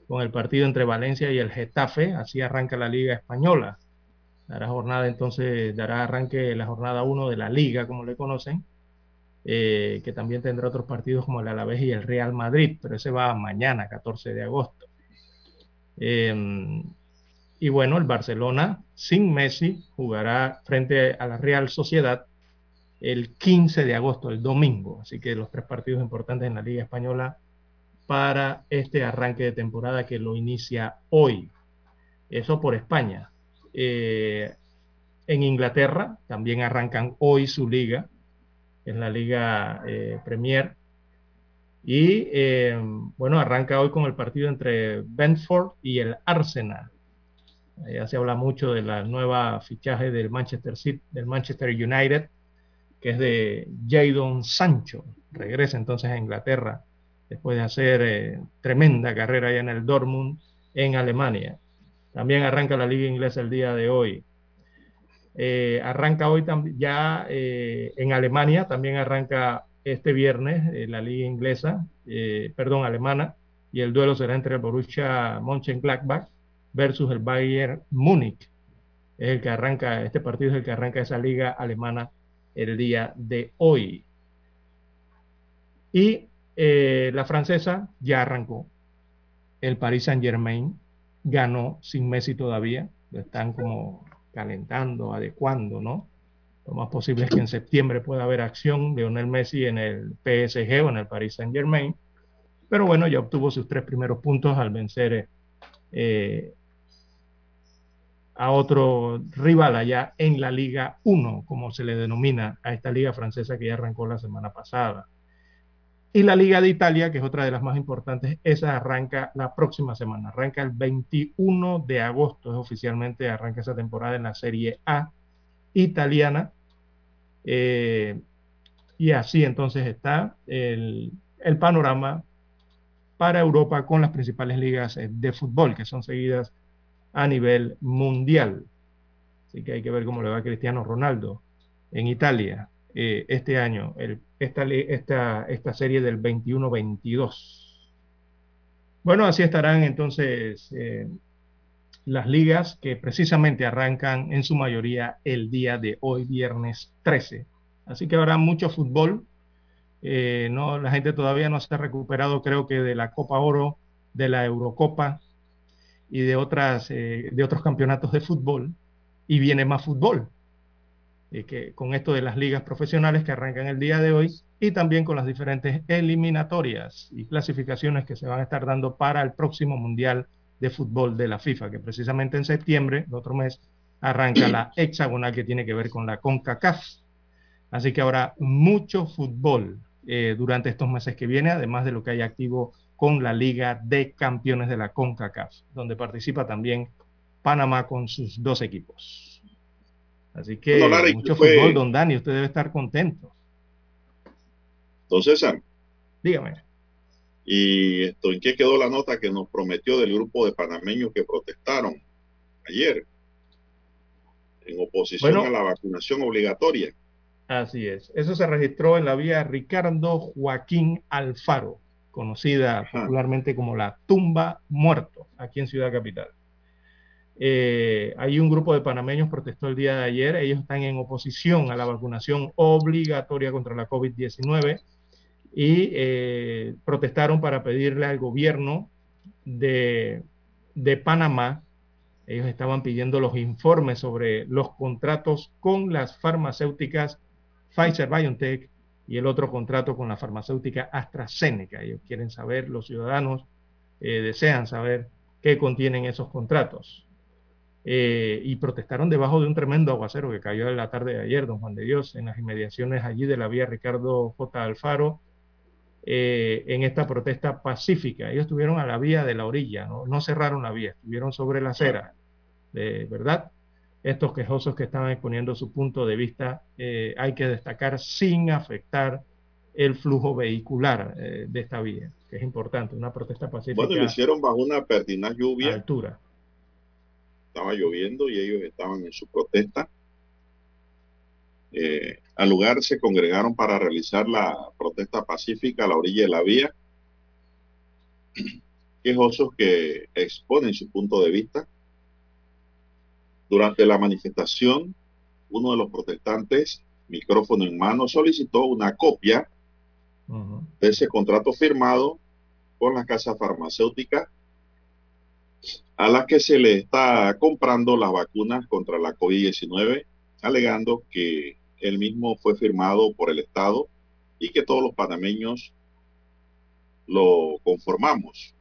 con el partido entre Valencia y el Getafe, así arranca la Liga Española. Dará jornada entonces, dará arranque la jornada 1 de la Liga, como le conocen, eh, que también tendrá otros partidos como el Alavés y el Real Madrid, pero ese va mañana, 14 de agosto. Em, y bueno, el Barcelona sin Messi jugará frente a la Real Sociedad el 15 de agosto, el domingo. Así que los tres partidos importantes en la Liga Española para este arranque de temporada que lo inicia hoy. Eso por España. Eh, en Inglaterra también arrancan hoy su liga, es la Liga eh, Premier. Y eh, bueno, arranca hoy con el partido entre Brentford y el Arsenal. Ya se habla mucho de la nueva fichaje del Manchester City, del Manchester United, que es de Jadon Sancho. Regresa entonces a Inglaterra después de hacer tremenda carrera allá en el Dortmund en Alemania. También arranca la liga inglesa el día de hoy. Eh, arranca hoy ya eh, en Alemania, también arranca este viernes la liga inglesa, perdón, alemana, y el duelo será entre el Borussia Mönchengladbach versus el Bayern Múnich. Es el que arranca, este partido es el que arranca esa liga alemana el día de hoy. Y eh, la francesa ya arrancó. El Paris Saint Germain ganó sin Messi todavía. Están como calentando, adecuando, ¿no? Lo más posible es que en septiembre pueda haber acción de Lionel Messi en el PSG o en el Paris Saint Germain. Pero bueno, ya obtuvo sus tres primeros puntos al vencer eh, a otro rival allá en la Liga 1, como se le denomina a esta liga francesa que ya arrancó la semana pasada. Y la Liga de Italia, que es otra de las más importantes, esa arranca la próxima semana, arranca el 21 de agosto, es oficialmente arranca esa temporada en la Serie A italiana. Eh, y así entonces está el, el panorama para Europa con las principales ligas de fútbol que son seguidas a nivel mundial. Así que hay que ver cómo le va Cristiano Ronaldo en Italia. eh, este año, esta, esta, esta serie del 21-22. Bueno, así estarán entonces eh, las ligas que precisamente arrancan en su mayoría el día de hoy, viernes 13. Así que habrá mucho fútbol. Eh, no, la gente todavía no se ha recuperado, creo que de la Copa Oro, de la Eurocopa y de, otras, de otros campeonatos de fútbol. Y viene más fútbol que con esto de las ligas profesionales que arrancan el día de hoy y también con las diferentes eliminatorias y clasificaciones que se van a estar dando para el próximo Mundial de Fútbol de la FIFA, que precisamente en septiembre, el otro mes, arranca la <clears throat> hexagonal que tiene que ver con la CONCACAF. Así que habrá mucho fútbol eh, durante estos meses que vienen, además de lo que hay activo con la Liga de Campeones de la CONCACAF, donde participa también Panamá con sus dos equipos. Así que mucho fútbol, don Dani, usted debe estar contento. Don César. Dígame. ¿Y esto, en qué quedó la nota que nos prometió del grupo de panameños que protestaron ayer en oposición a la vacunación obligatoria? Así es. Eso se registró en la vía Ricardo Joaquín Alfaro, conocida popularmente como la tumba muerto, aquí en Ciudad Capital. Eh, hay un grupo de panameños protestó el día de ayer. Ellos están en oposición a la vacunación obligatoria contra la COVID-19 y eh, protestaron para pedirle al gobierno de, Panamá, ellos estaban pidiendo los informes sobre los contratos con las farmacéuticas Pfizer BioNTech y el otro contrato con la farmacéutica AstraZeneca. Ellos quieren saber, los ciudadanos eh, desean saber qué contienen esos contratos. Eh, y protestaron debajo de un tremendo aguacero que cayó en la tarde de ayer, don Juan de Dios, en las inmediaciones allí de la vía Ricardo J. Alfaro, eh, en esta protesta pacífica. Ellos estuvieron a la vía de la orilla, no, cerraron la vía, estuvieron sobre la acera, de verdad. Estos quejosos que estaban exponiendo su punto de vista eh, hay que destacar sin afectar el flujo vehicular de esta vía, que es importante, una protesta pacífica. Bueno, lo hicieron bajo una pertinaz lluvia. altura estaba lloviendo y ellos estaban en su protesta. Eh, al lugar se congregaron para realizar la protesta pacífica a la orilla de la vía. Quejosos que exponen su punto de vista. Durante la manifestación, uno de los protestantes, micrófono en mano, solicitó una copia de ese contrato firmado con la casa farmacéutica a las que se le está comprando las vacunas contra la COVID-19, alegando que el mismo fue firmado por el Estado y que todos los panameños lo conformamos.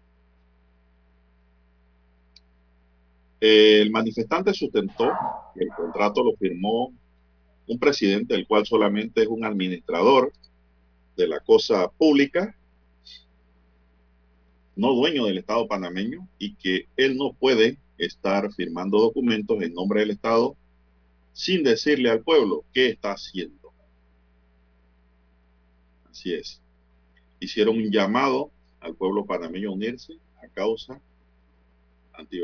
El manifestante sustentó que el contrato lo firmó un presidente, el cual solamente es un administrador de la cosa pública no dueño del Estado panameño y que él no puede estar firmando documentos en nombre del Estado sin decirle al pueblo qué está haciendo. Así es. Hicieron un llamado al pueblo panameño a unirse a causa anti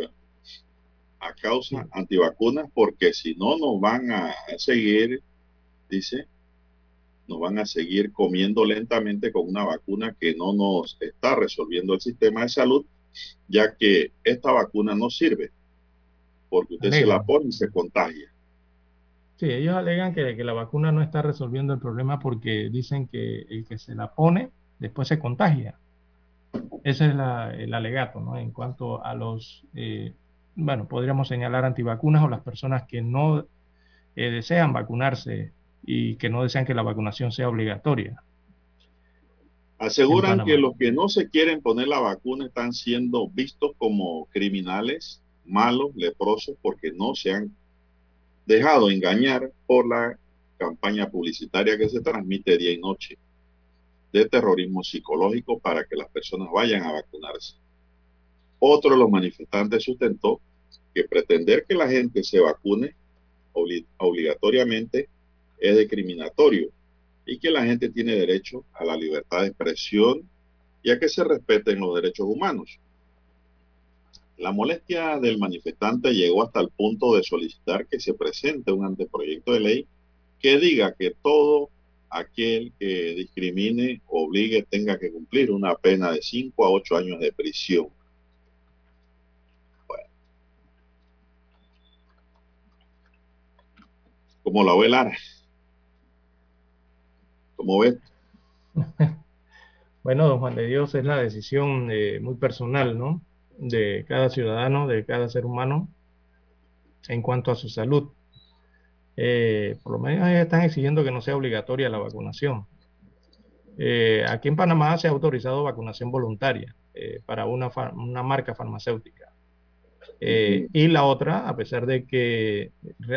a causa antivacunas porque si no nos van a seguir, dice, nos van a seguir comiendo lentamente con una vacuna que no nos está resolviendo el sistema de salud, ya que esta vacuna no sirve, porque usted se la pone y se contagia. Sí, ellos alegan que, que, la vacuna no está resolviendo el problema porque dicen que el que se la pone después se contagia. Ese es el alegato, ¿no? En cuanto a los, eh, bueno, podríamos señalar antivacunas o las personas que no eh, desean vacunarse y que no desean que la vacunación sea obligatoria. Aseguran que los que no se quieren poner la vacuna están siendo vistos como criminales, malos, leprosos, porque no se han dejado engañar por la campaña publicitaria que se transmite día y noche de terrorismo psicológico para que las personas vayan a vacunarse. Otro de los manifestantes sustentó que pretender que la gente se vacune obligatoriamente es discriminatorio y que la gente tiene derecho a la libertad de expresión y a que se respeten los derechos humanos. La molestia del manifestante llegó hasta el punto de solicitar que se presente un anteproyecto de ley que diga que todo aquel que discrimine, obligue, tenga que cumplir una pena de 5 a 8 años de prisión. Bueno. Como la ve. ¿Cómo ves? Bueno, don Juan de Dios, es la decisión eh, muy personal, ¿no? De cada ciudadano, de cada ser humano, en cuanto a su salud. Eh, por lo menos están exigiendo que no sea obligatoria la vacunación. Eh, aquí en Panamá se ha autorizado vacunación voluntaria para una, marca farmacéutica. Y la otra, a pesar de que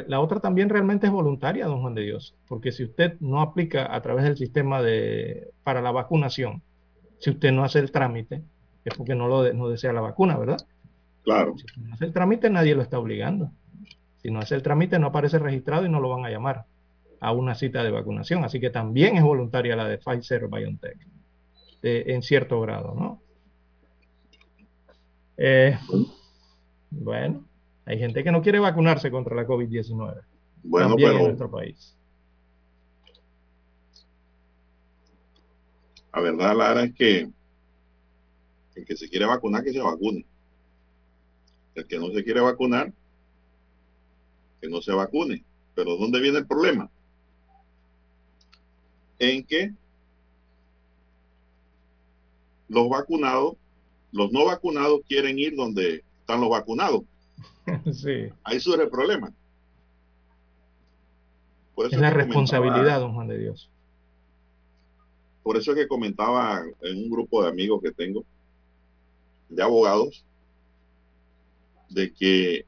la otra también realmente es voluntaria, don Juan de Dios, porque si usted no aplica a través del sistema de, para la vacunación, si usted no hace el trámite, es porque no, lo no desea la vacuna, ¿verdad? Claro. Si no hace el trámite, nadie lo está obligando. Si no hace el trámite, no aparece registrado y no lo van a llamar a una cita de vacunación. Así que también es voluntaria la de Pfizer BioNTech, en cierto grado, ¿no? Eh, bueno, hay gente que no quiere vacunarse contra la COVID-19. Bueno, pero en nuestro país. La verdad, Lara, es que el que se quiere vacunar, que se vacune. El que no se quiere vacunar, que no se vacune. Pero ¿dónde viene el problema? En que los vacunados, los no vacunados quieren ir donde están los vacunados. <laughs> Sí. Ahí surge el problema. Por eso es la responsabilidad, don Juan de Dios. Por eso es que comentaba en un grupo de amigos que tengo, de abogados, de que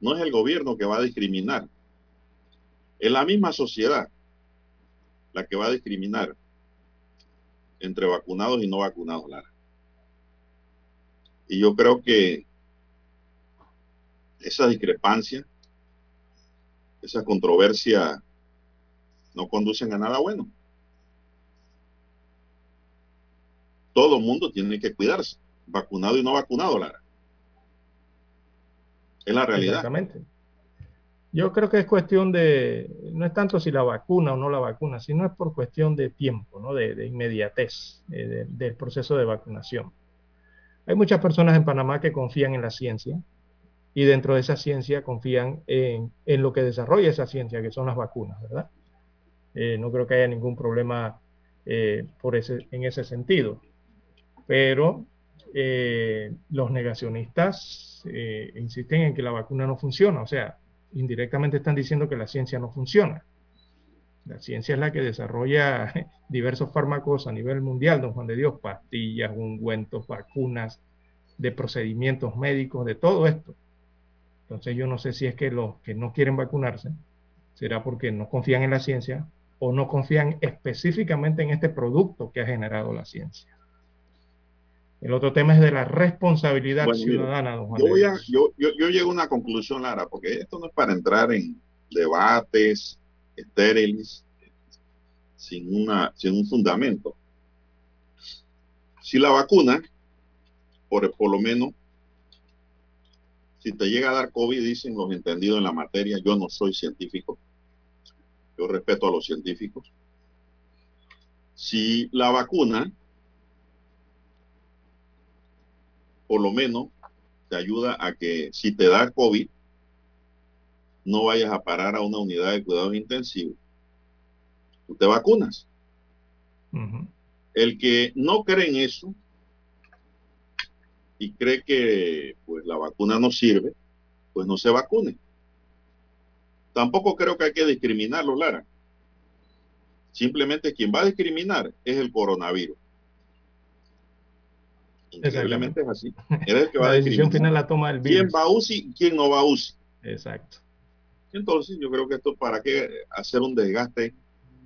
no es el gobierno que va a discriminar. Es la misma sociedad la que va a discriminar entre vacunados y no vacunados, Lara. Y yo creo que esa discrepancia, esa controversia, no conducen a nada bueno. Todo mundo tiene que cuidarse, vacunado y no vacunado, Lara. Es la realidad. Exactamente. Yo creo que es cuestión de, no es tanto si la vacuna o no la vacuna, sino es por cuestión de tiempo, ¿no? de, inmediatez eh, del proceso de vacunación. Hay muchas personas en Panamá que confían en la ciencia y dentro de esa ciencia confían en, lo que desarrolla esa ciencia, que son las vacunas, ¿verdad? Eh, no creo que haya ningún problema eh, por ese, en ese sentido. Pero los negacionistas eh, insisten en que la vacuna no funciona, o sea, indirectamente están diciendo que la ciencia no funciona. La ciencia es la que desarrolla <laughs> diversos fármacos a nivel mundial, don Juan de Dios, pastillas, ungüentos, vacunas, de procedimientos médicos, de todo esto. Entonces yo no sé si es que los que no quieren vacunarse será porque no confían en la ciencia o no confían específicamente en este producto que ha generado la ciencia. El otro tema es de la responsabilidad ciudadana, don Juan. Yo, yo, llego a una conclusión, Lara, porque esto no es para entrar en debates estériles sin, una, sin un fundamento. Si la vacuna, por, por lo menos, si te llega a dar COVID, dicen los entendidos en la materia, yo no soy científico, yo respeto a los científicos. Si la vacuna por lo menos te ayuda a que si te da COVID, no vayas a parar a una unidad de cuidados intensivos. Tú te vacunas. El que no cree en eso y cree que pues la vacuna no sirve, pues no se vacune. Tampoco creo que hay que discriminarlo, Lara. Simplemente quien va a discriminar es el coronavirus. Increíblemente es así. el que va <laughs> la decisión final la toma el virus. ¿Quién va a UCI quién no va a UCI? Exacto. Entonces, yo creo que esto para qué hacer un desgaste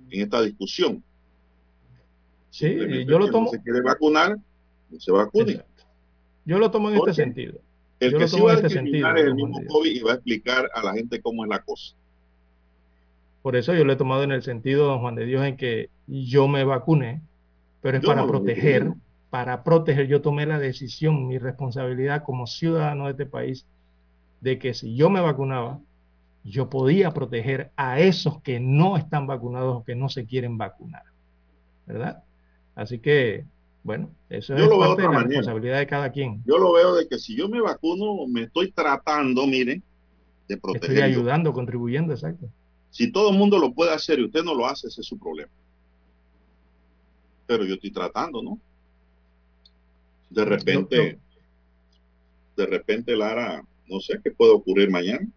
en esta discusión. Sí, yo lo tomo. Si se quiere vacunar, se vacune. Yo lo tomo en este sentido. El que sí va a este discriminar es el mismo COVID y va a explicar a la gente cómo es la cosa. Por eso yo lo he tomado en el sentido, don Juan de Dios, en que yo me vacune, pero es para proteger para proteger, yo tomé la decisión, mi responsabilidad como ciudadano de este país, de que si yo me vacunaba, yo podía proteger a esos que no están vacunados o que no se quieren vacunar. ¿Verdad? Así que, bueno, eso es parte de la responsabilidad de cada quien. Yo lo veo de que si yo me vacuno, me estoy tratando, miren, de proteger. Estoy ayudando, contribuyendo, exacto. Si todo el mundo lo puede hacer y usted no lo hace, ese es su problema. Pero yo estoy tratando, ¿no? De repente, de repente, Lara, no sé qué puede ocurrir mañana.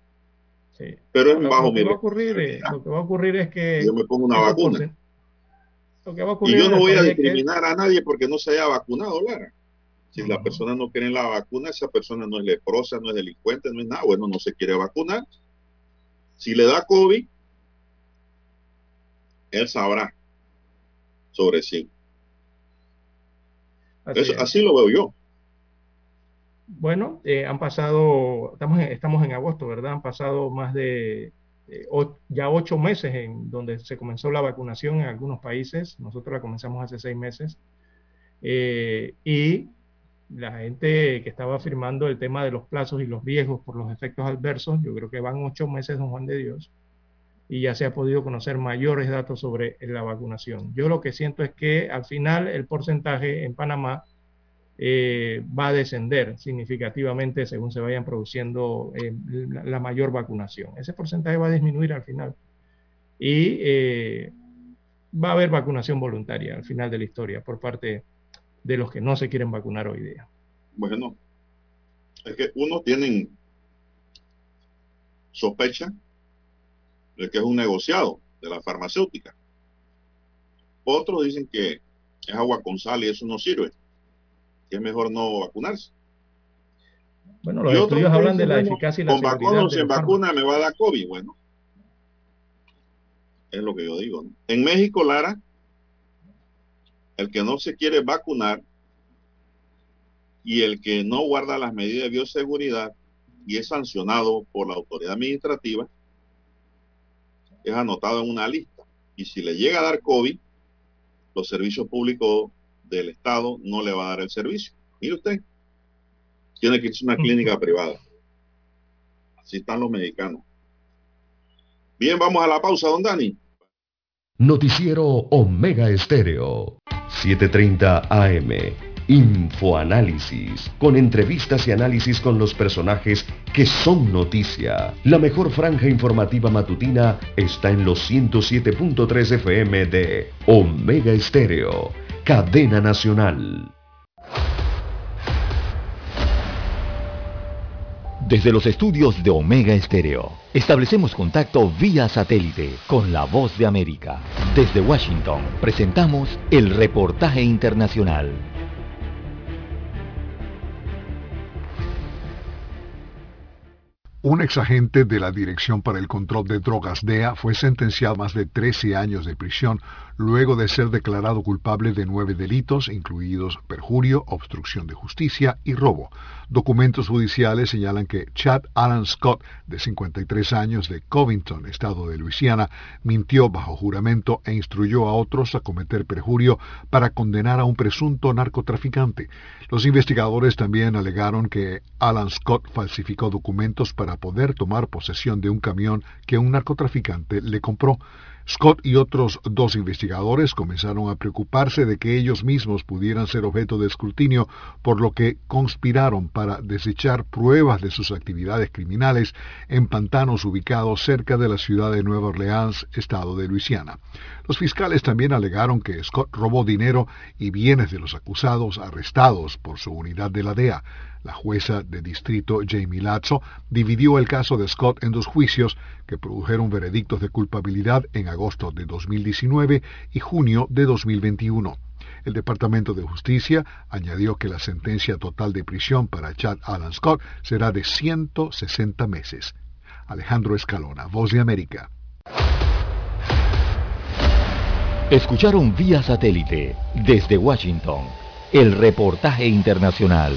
Pero es bajo lo que, va a ocurrir, es, lo que va a ocurrir es que... Yo me pongo una vacuna. Lo que va a ocurrir y yo no voy a discriminar a nadie porque no se haya vacunado, Lara. Si la persona no quiere la vacuna, esa persona no es leprosa, no es delincuente, no es nada. Bueno, no se quiere vacunar. Si le da COVID, él sabrá sobre sí. así lo veo yo. Bueno, eh, han pasado, estamos en, estamos en agosto, ¿verdad? Han pasado más de eh, ya ocho meses en donde se comenzó la vacunación en algunos países. Nosotros la comenzamos hace seis meses. Eh, y la gente que estaba afirmando el tema de los plazos y los riesgos por los efectos adversos, yo creo que van ocho meses, don Juan de Dios, y ya se ha podido conocer mayores datos sobre la vacunación. Yo lo que siento es que al final el porcentaje en Panamá eh, va a descender significativamente según se vayan produciendo eh, la, mayor vacunación. Ese porcentaje va a disminuir al final y eh, va a haber vacunación voluntaria al final de la historia por parte de los que no se quieren vacunar hoy día. Bueno, es que unos tienen sospecha de que es un negociado de la farmacéutica. Otros dicen que es agua con sal y eso no sirve es mejor no vacunarse. Bueno, los estudios hablan de la eficacia y la Con vacuna o sin vacuna me va a dar COVID. Bueno, es lo que yo digo. En México, Lara, el que no se quiere vacunar y el que no guarda las medidas de bioseguridad y es sancionado por la autoridad administrativa, es anotado en una lista. Y si le llega a dar COVID, los servicios públicos del Estado no le va a dar el servicio. Mire usted, tiene que irse a una clínica privada. Así están los mexicanos. Bien, vamos a la pausa, don Dani. Noticiero Omega Estéreo, 7:30 AM. Infoanálisis, con entrevistas y análisis con los personajes que son noticia. La mejor franja informativa matutina está en los 107.3 FM de Omega Estéreo cadena nacional. Desde los estudios de Omega Estéreo, establecemos contacto vía satélite con la voz de América. Desde Washington, presentamos el reportaje internacional. Un exagente de la Dirección para el Control de Drogas DEA fue sentenciado a más de 13 años de prisión luego de ser declarado culpable de nueve delitos, incluidos perjurio, obstrucción de justicia y robo. Documentos judiciales señalan que Chad Alan Scott, de 53 años, de Covington, estado de Luisiana, mintió bajo juramento e instruyó a otros a cometer perjurio para condenar a un presunto narcotraficante. Los investigadores también alegaron que Alan Scott falsificó documentos para poder tomar posesión de un camión que un narcotraficante le compró. Scott y otros dos investigadores comenzaron a preocuparse de que ellos mismos pudieran ser objeto de escrutinio, por lo que conspiraron para desechar pruebas de sus actividades criminales en pantanos ubicados cerca de la ciudad de Nueva Orleans, estado de Luisiana. Los fiscales también alegaron que Scott robó dinero y bienes de los acusados arrestados por su unidad de la DEA. La jueza de distrito Jamie Lazzo dividió el caso de Scott en dos juicios que produjeron veredictos de culpabilidad en agosto de 2019 y junio de 2021. El Departamento de Justicia añadió que la sentencia total de prisión para Chad Alan Scott será de 160 meses. Alejandro Escalona, Voz de América. Escucharon vía satélite desde Washington el reportaje internacional.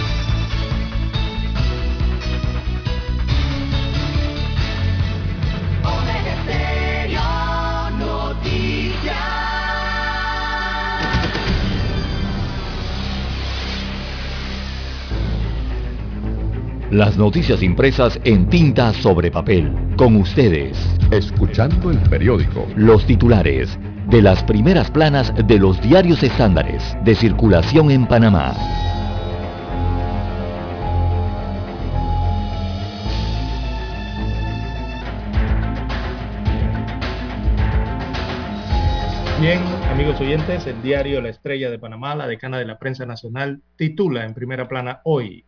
Las noticias impresas en tinta sobre papel. Con ustedes. Escuchando el periódico. Los titulares de las primeras planas de los diarios estándares de circulación en Panamá. Bien, amigos oyentes, el diario La Estrella de Panamá, la decana de la prensa nacional, titula en primera plana hoy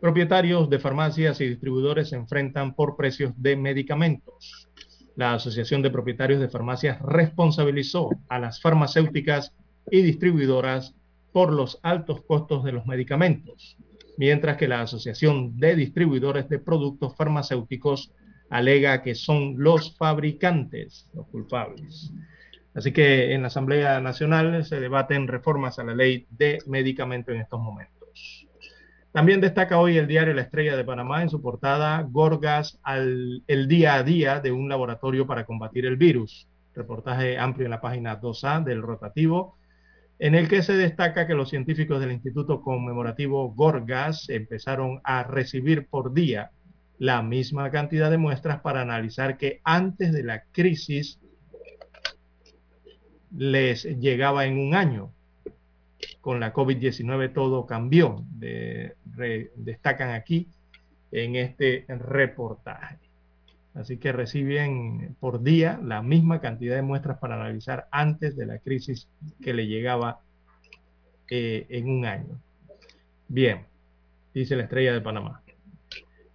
Propietarios de farmacias y distribuidores se enfrentan por precios de medicamentos. La Asociación de Propietarios de Farmacias responsabilizó a las farmacéuticas y distribuidoras por los altos costos de los medicamentos, mientras que la Asociación de Distribuidores de Productos Farmacéuticos alega que son los fabricantes los culpables. Así que en la Asamblea Nacional se debaten reformas a la ley de medicamentos en estos momentos. También destaca hoy el diario La Estrella de Panamá en su portada Gorgas al el día a día de un laboratorio para combatir el virus. Reportaje amplio en la página 2A del rotativo, en el que se destaca que los científicos del Instituto Conmemorativo Gorgas empezaron a recibir por día la misma cantidad de muestras para analizar que antes de la crisis les llegaba en un año con la COVID-19 todo cambió, destacan aquí en este reportaje. Así que reciben por día la misma cantidad de muestras para analizar antes de la crisis que le llegaba eh, en un año. Bien, dice la estrella de Panamá.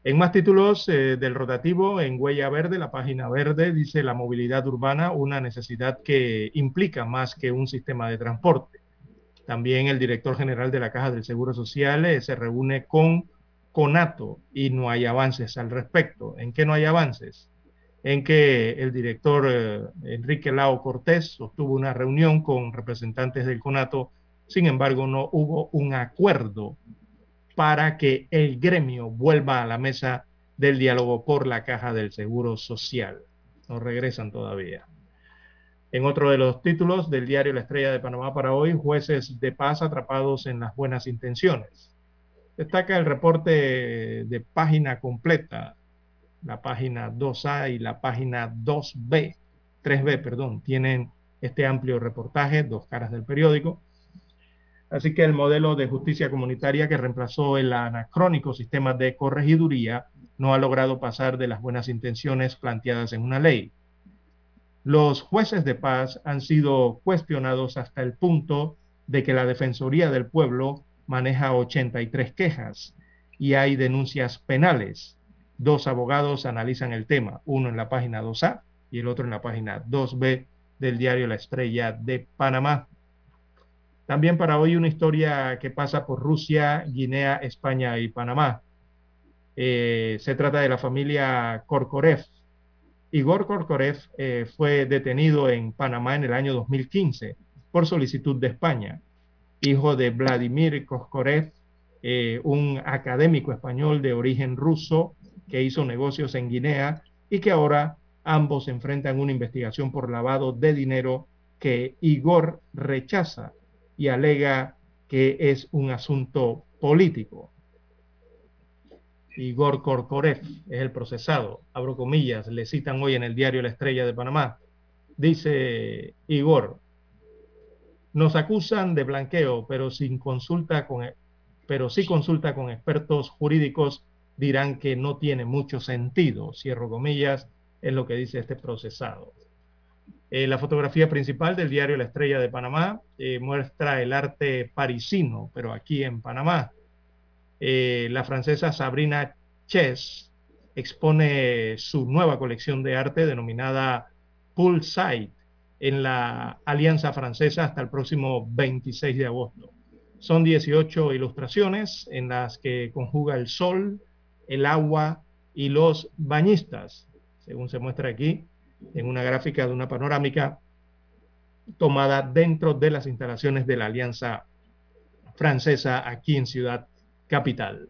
En más títulos eh, del rotativo, en Huella Verde, la página verde, dice la movilidad urbana, una necesidad que implica más que un sistema de transporte. También el director general de la Caja del Seguro Social eh, se reúne con CONATO y no hay avances al respecto. ¿En qué no hay avances? En que el director eh, Enrique Lao Cortés sostuvo una reunión con representantes del CONATO, sin embargo no hubo un acuerdo para que el gremio vuelva a la mesa del diálogo por la Caja del Seguro Social. No regresan todavía. En otro de los títulos del diario La Estrella de Panamá para hoy, jueces de paz atrapados en las buenas intenciones. Destaca el reporte de página completa, la página 2A y la página 2B, 3B, perdón, tienen este amplio reportaje, dos caras del periódico. Así que el modelo de justicia comunitaria que reemplazó el anacrónico sistema de corregiduría no ha logrado pasar de las buenas intenciones planteadas en una ley los jueces de paz han sido cuestionados hasta el punto de que la Defensoría del Pueblo maneja 83 quejas y hay denuncias penales. Dos abogados analizan el tema, uno en la página 2A y el otro en la página 2B del diario La Estrella de Panamá. También para hoy una historia que pasa por Rusia, Guinea, España y Panamá. Eh, se trata de la familia Korkorev, Igor Korkorev eh, fue detenido en Panamá en el año 2015 por solicitud de España. Hijo de Vladimir Korkorev, eh, un académico español de origen ruso que hizo negocios en Guinea y que ahora ambos enfrentan una investigación por lavado de dinero que Igor rechaza y alega que es un asunto político. Igor Korkorev es el procesado. Abro comillas, le citan hoy en el diario La Estrella de Panamá. Dice Igor, nos acusan de blanqueo, pero sin consulta con, e, pero si consulta con expertos jurídicos dirán que no tiene mucho sentido. Cierro comillas, es lo que dice este procesado. Eh, la fotografía principal del diario La Estrella de Panamá eh, muestra el arte parisino, pero aquí en Panamá. Eh, la francesa Sabrina Chess expone su nueva colección de arte denominada Poolside en la Alianza Francesa hasta el próximo 26 de agosto. Son 18 ilustraciones en las que conjuga el sol, el agua y los bañistas, según se muestra aquí en una gráfica de una panorámica tomada dentro de las instalaciones de la Alianza Francesa aquí en Ciudad Capital.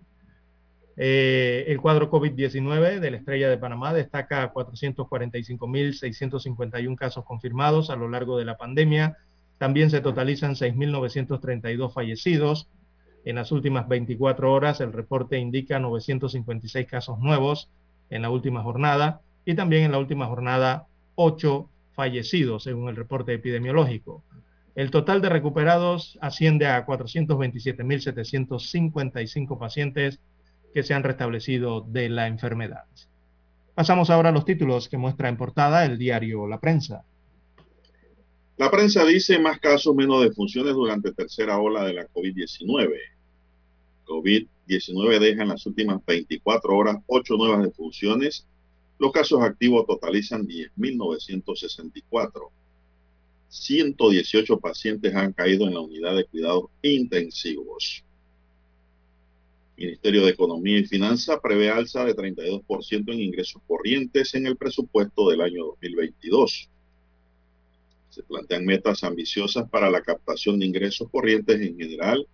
Eh, el cuadro COVID-19 de la Estrella de Panamá destaca 445.651 casos confirmados a lo largo de la pandemia. También se totalizan 6.932 fallecidos. En las últimas 24 horas el reporte indica 956 casos nuevos en la última jornada y también en la última jornada 8 fallecidos según el reporte epidemiológico. El total de recuperados asciende a 427.755 pacientes que se han restablecido de la enfermedad. Pasamos ahora a los títulos que muestra en portada el diario La Prensa. La prensa dice más casos, menos defunciones durante tercera ola de la COVID-19. COVID-19 deja en las últimas 24 horas 8 nuevas defunciones. Los casos activos totalizan 10.964. 118 pacientes han caído en la unidad de cuidados intensivos. Ministerio de Economía y Finanzas prevé alza de 32% en ingresos corrientes en el presupuesto del año 2022. Se plantean metas ambiciosas para la captación de ingresos corrientes en general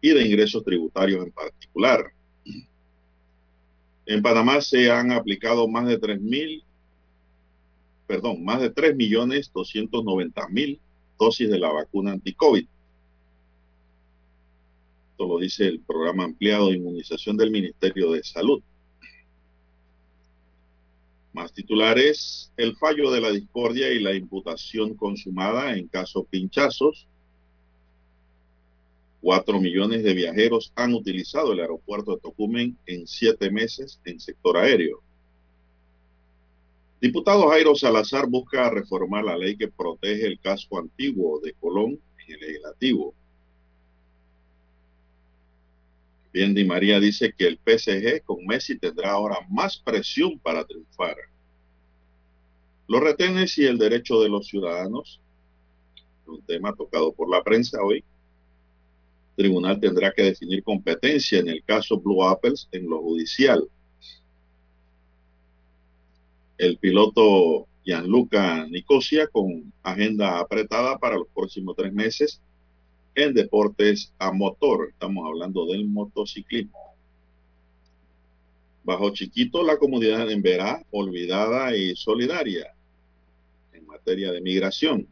y de ingresos tributarios en particular. En Panamá se han aplicado más de 3 mil, perdón, más de 3 millones 290 mil dosis de la vacuna anti-COVID. Esto lo dice el programa ampliado de inmunización del Ministerio de Salud. Más titulares, el fallo de la discordia y la imputación consumada en caso pinchazos. Cuatro millones de viajeros han utilizado el aeropuerto de Tocumen en siete meses en sector aéreo. Diputado Jairo Salazar busca reformar la ley que protege el casco antiguo de Colón en el legislativo. Bien, Di María dice que el PSG con Messi tendrá ahora más presión para triunfar. Los retenes y el derecho de los ciudadanos, un tema tocado por la prensa hoy. El tribunal tendrá que definir competencia en el caso Blue Apples en lo judicial. El piloto Gianluca Nicosia con agenda apretada para los próximos tres meses en deportes a motor. Estamos hablando del motociclismo. Bajo Chiquito, la comunidad en Verá, olvidada y solidaria en materia de migración.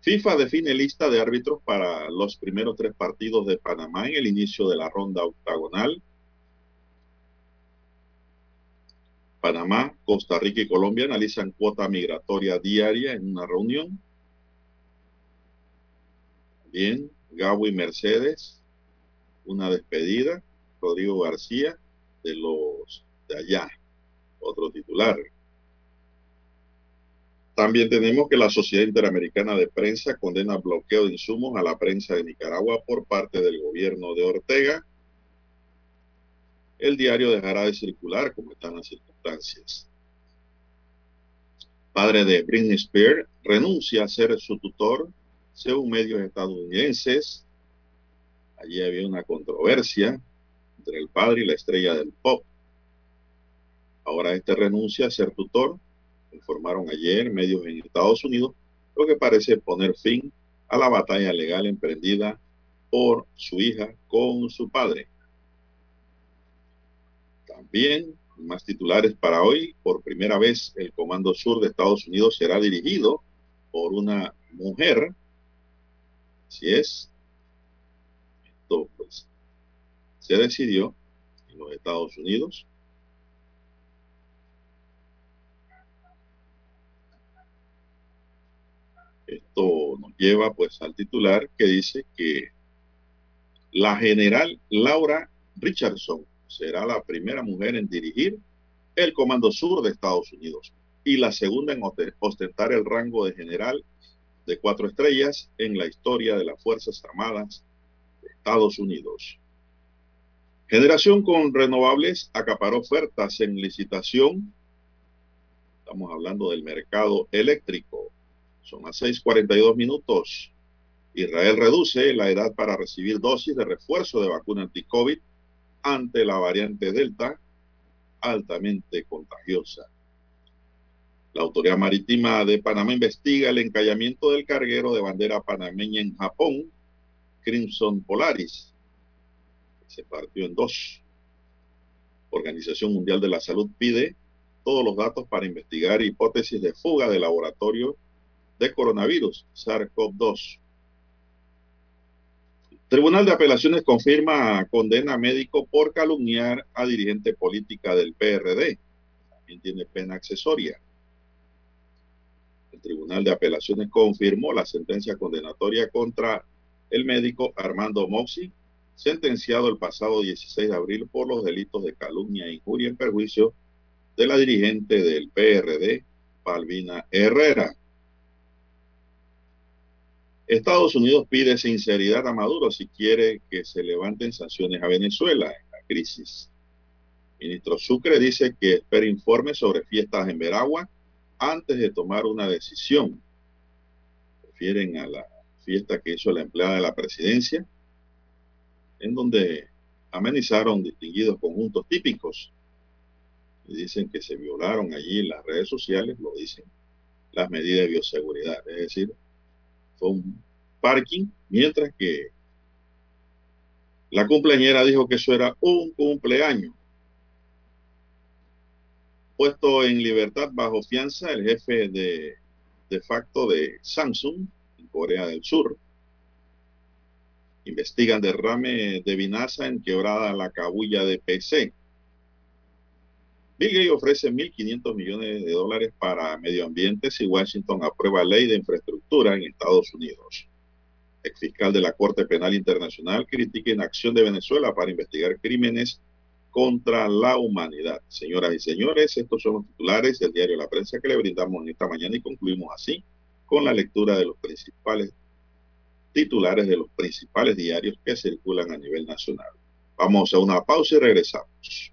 FIFA define lista de árbitros para los primeros tres partidos de Panamá en el inicio de la ronda octagonal. Panamá, Costa Rica y Colombia analizan cuota migratoria diaria en una reunión. Bien, Gabo y Mercedes, una despedida. Rodrigo García, de los de allá, otro titular. También tenemos que la Sociedad Interamericana de Prensa condena bloqueo de insumos a la prensa de Nicaragua por parte del gobierno de Ortega. El diario dejará de circular como están las circunstancias. Padre de Britney Spears renuncia a ser su tutor según medios estadounidenses, allí había una controversia entre el padre y la estrella del pop. Ahora este renuncia a ser tutor, informaron ayer medios en Estados Unidos, lo que parece poner fin a la batalla legal emprendida por su hija con su padre. También, más titulares para hoy, por primera vez el Comando Sur de Estados Unidos será dirigido por una mujer Así es. Esto pues se decidió en los Estados Unidos. Esto nos lleva pues al titular que dice que la general Laura Richardson será la primera mujer en dirigir el Comando Sur de Estados Unidos y la segunda en ostentar el rango de general de cuatro estrellas en la historia de las Fuerzas Armadas de Estados Unidos. Generación con renovables acaparó ofertas en licitación. Estamos hablando del mercado eléctrico. Son las 6:42 minutos. Israel reduce la edad para recibir dosis de refuerzo de vacuna anti-COVID ante la variante Delta altamente contagiosa. La Autoridad Marítima de Panamá investiga el encallamiento del carguero de bandera panameña en Japón, Crimson Polaris. Se partió en dos. Organización Mundial de la Salud pide todos los datos para investigar hipótesis de fuga de laboratorio de coronavirus SARS-CoV-2. Tribunal de Apelaciones confirma condena médico por calumniar a dirigente política del PRD. También tiene pena accesoria. El Tribunal de Apelaciones confirmó la sentencia condenatoria contra el médico Armando Moxi, sentenciado el pasado 16 de abril por los delitos de calumnia e injuria en perjuicio de la dirigente del PRD, Palvina Herrera. Estados Unidos pide sinceridad a Maduro si quiere que se levanten sanciones a Venezuela en la crisis. ministro Sucre dice que espera informes sobre fiestas en Veragua antes de tomar una decisión. Refieren a la fiesta que hizo la empleada de la presidencia, en donde amenizaron distinguidos conjuntos típicos. Y dicen que se violaron allí las redes sociales, lo dicen las medidas de bioseguridad. Es decir, fue un parking, mientras que la cumpleañera dijo que eso era un cumpleaños. Puesto en libertad bajo fianza el jefe de, de facto de Samsung en Corea del Sur. Investigan derrame de vinaza en quebrada la cabulla de PC. Bill Gates ofrece 1.500 millones de dólares para medio ambiente si Washington aprueba ley de infraestructura en Estados Unidos. El fiscal de la Corte Penal Internacional critica acción de Venezuela para investigar crímenes contra la humanidad. Señoras y señores, estos son los titulares del diario La Prensa que le brindamos en esta mañana y concluimos así con la lectura de los principales titulares de los principales diarios que circulan a nivel nacional. Vamos a una pausa y regresamos.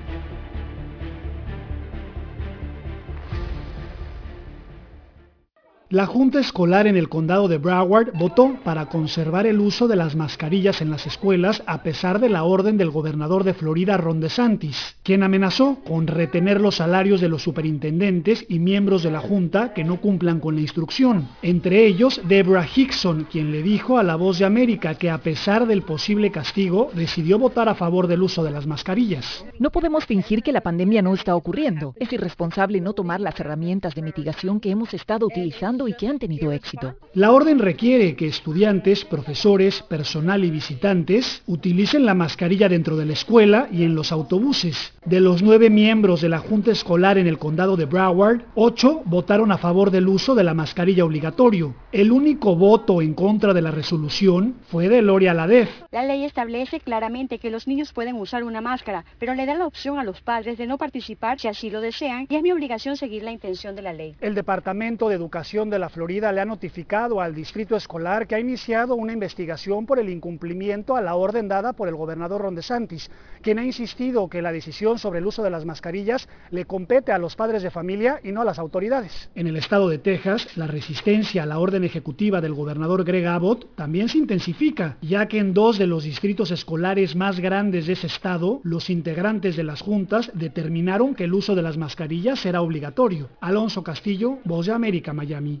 La Junta Escolar en el Condado de Broward votó para conservar el uso de las mascarillas en las escuelas a pesar de la orden del gobernador de Florida Ron DeSantis, quien amenazó con retener los salarios de los superintendentes y miembros de la Junta que no cumplan con la instrucción. Entre ellos, Deborah Hickson, quien le dijo a La Voz de América que a pesar del posible castigo, decidió votar a favor del uso de las mascarillas. No podemos fingir que la pandemia no está ocurriendo. Es irresponsable no tomar las herramientas de mitigación que hemos estado utilizando trabajando y que han tenido éxito. La orden requiere que estudiantes, profesores, personal y visitantes utilicen la mascarilla dentro de la escuela y en los autobuses. De los nueve miembros de la Junta Escolar en el condado de Broward, ocho votaron a favor del uso de la mascarilla obligatorio. El único voto en contra de la resolución fue de Loria Ladef. La ley establece claramente que los niños pueden usar una máscara, pero le da la opción a los padres de no participar si así lo desean y es mi obligación seguir la intención de la ley. El Departamento de Educación de la Florida le ha notificado al distrito escolar que ha iniciado una investigación por el incumplimiento a la orden dada por el gobernador Ron DeSantis, quien ha insistido que la decisión sobre el uso de las mascarillas le compete a los padres de familia y no a las autoridades. En el estado de Texas, la resistencia a la orden ejecutiva del gobernador Greg Abbott también se intensifica, ya que en dos de los distritos escolares más grandes de ese estado, los integrantes de las juntas determinaron que el uso de las mascarillas será obligatorio. Alonso Castillo, Voz de América, Miami.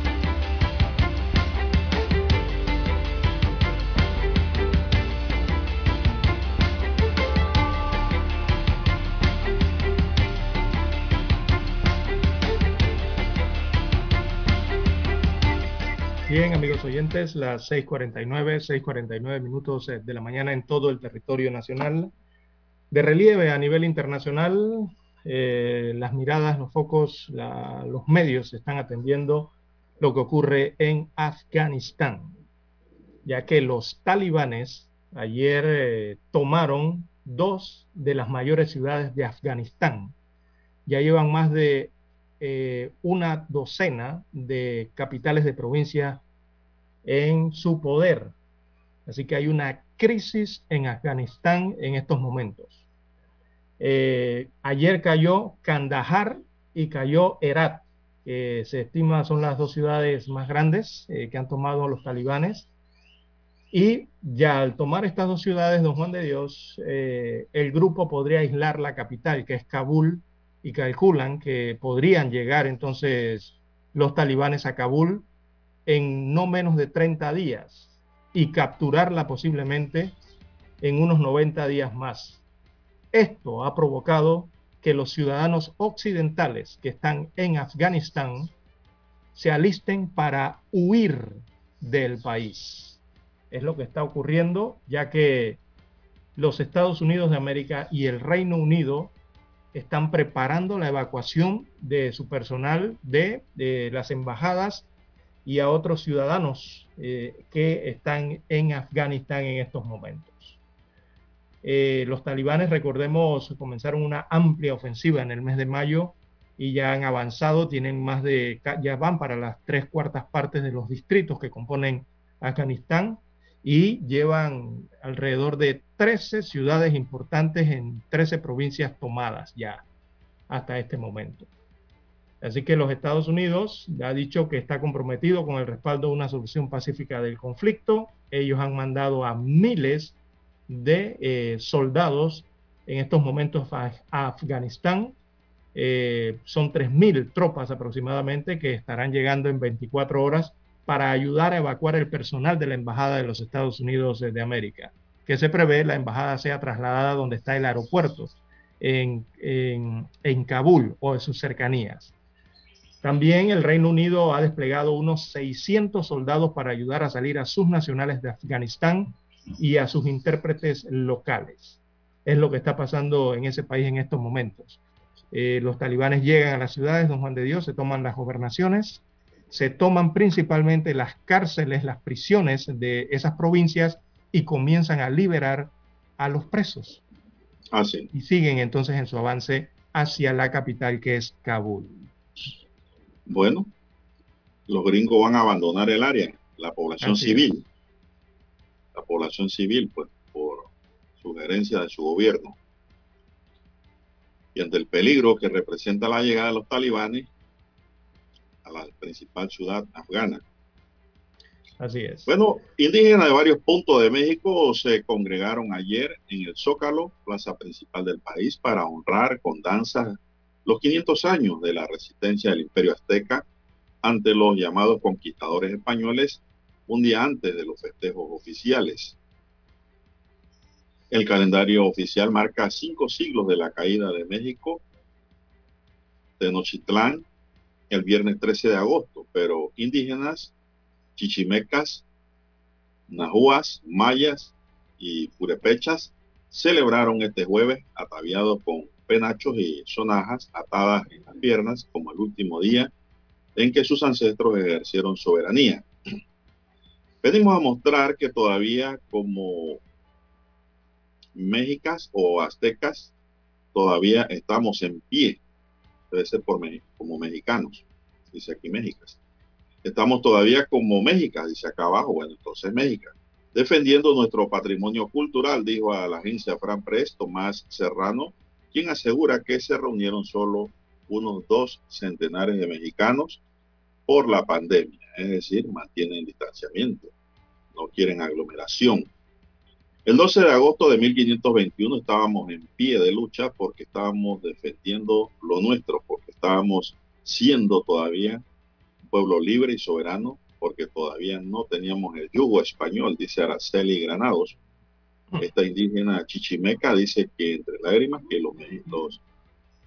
Bien, amigos oyentes, las 6:49, 6:49 minutos eh, de la mañana en todo el territorio nacional. De relieve a nivel internacional, eh, las miradas, los focos, los medios están atendiendo lo que ocurre en Afganistán, ya que los talibanes ayer eh, tomaron dos de las mayores ciudades de Afganistán. Ya llevan más de eh, una docena de capitales de provincia en su poder. Así que hay una crisis en Afganistán en estos momentos. Eh, ayer cayó Kandahar y cayó Herat, que se estima son las dos ciudades más grandes eh, que han tomado los talibanes. Y ya al tomar estas dos ciudades, don Juan de Dios, el grupo podría aislar la capital, que es Kabul, y calculan que podrían llegar entonces los talibanes a Kabul en no menos de 30 días y capturarla posiblemente en unos 90 días más. Esto ha provocado que los ciudadanos occidentales que están en Afganistán se alisten para huir del país. Es lo que está ocurriendo ya que los Estados Unidos de América y el Reino Unido están preparando la evacuación de su personal de, las embajadas y a otros ciudadanos eh, que están en Afganistán en estos momentos. Eh, los talibanes, recordemos, comenzaron una amplia ofensiva en el mes de mayo y ya han avanzado, tienen más de, ya van para las tres cuartas partes de los distritos que componen Afganistán y llevan alrededor de 13 ciudades importantes en 13 provincias tomadas ya hasta este momento. Así que los Estados Unidos ha dicho que está comprometido con el respaldo de una solución pacífica del conflicto. Ellos han mandado a miles de eh, soldados en estos momentos a, Afganistán. Eh, son 3.000 tropas aproximadamente que estarán llegando en 24 horas para ayudar a evacuar el personal de la Embajada de los Estados Unidos de América, que se prevé la embajada sea trasladada donde está el aeropuerto, en, en, Kabul o en sus cercanías. También el Reino Unido ha desplegado unos 600 soldados para ayudar a salir a sus nacionales de Afganistán y a sus intérpretes locales. Es lo que está pasando en ese país en estos momentos. Eh, los talibanes llegan a las ciudades, don Juan de Dios, se toman las gobernaciones, se toman principalmente las cárceles, las prisiones de esas provincias y comienzan a liberar a los presos. Ah, y siguen entonces en su avance hacia la capital que es Kabul. Bueno, los gringos van a abandonar el área, la población civil. La población civil, pues, por sugerencia de su gobierno. Y ante el peligro que representa la llegada de los talibanes, a la principal ciudad afgana. Así es. Bueno, indígenas de varios puntos de México se congregaron ayer en el Zócalo, plaza principal del país, para honrar con danza los 500 años de la resistencia del Imperio Azteca ante los llamados conquistadores españoles un día antes de los festejos oficiales. El calendario oficial marca cinco siglos de la caída de México, Tenochtitlán, el viernes 13 de agosto, pero indígenas chichimecas, nahuas, mayas y purepechas celebraron este jueves ataviados con penachos y sonajas atadas en las piernas como el último día en que sus ancestros ejercieron soberanía. <clears throat> Venimos a mostrar que todavía como mexicas o aztecas todavía estamos en pie, debe ser por como mexicanos, dice aquí mexicas Estamos todavía como México, dice acá abajo. Bueno, entonces México. Defendiendo nuestro patrimonio cultural, dijo a la agencia Fran Press Tomás Serrano, quien asegura que se reunieron solo unos dos centenares de mexicanos por la pandemia. Es decir, mantienen distanciamiento, no quieren aglomeración. El 12 de agosto de 1521 estábamos en pie de lucha porque estábamos defendiendo lo nuestro, porque estábamos siendo todavía pueblo libre y soberano porque todavía no teníamos el yugo español, dice Araceli Granados. Esta indígena chichimeca dice que entre lágrimas que los, los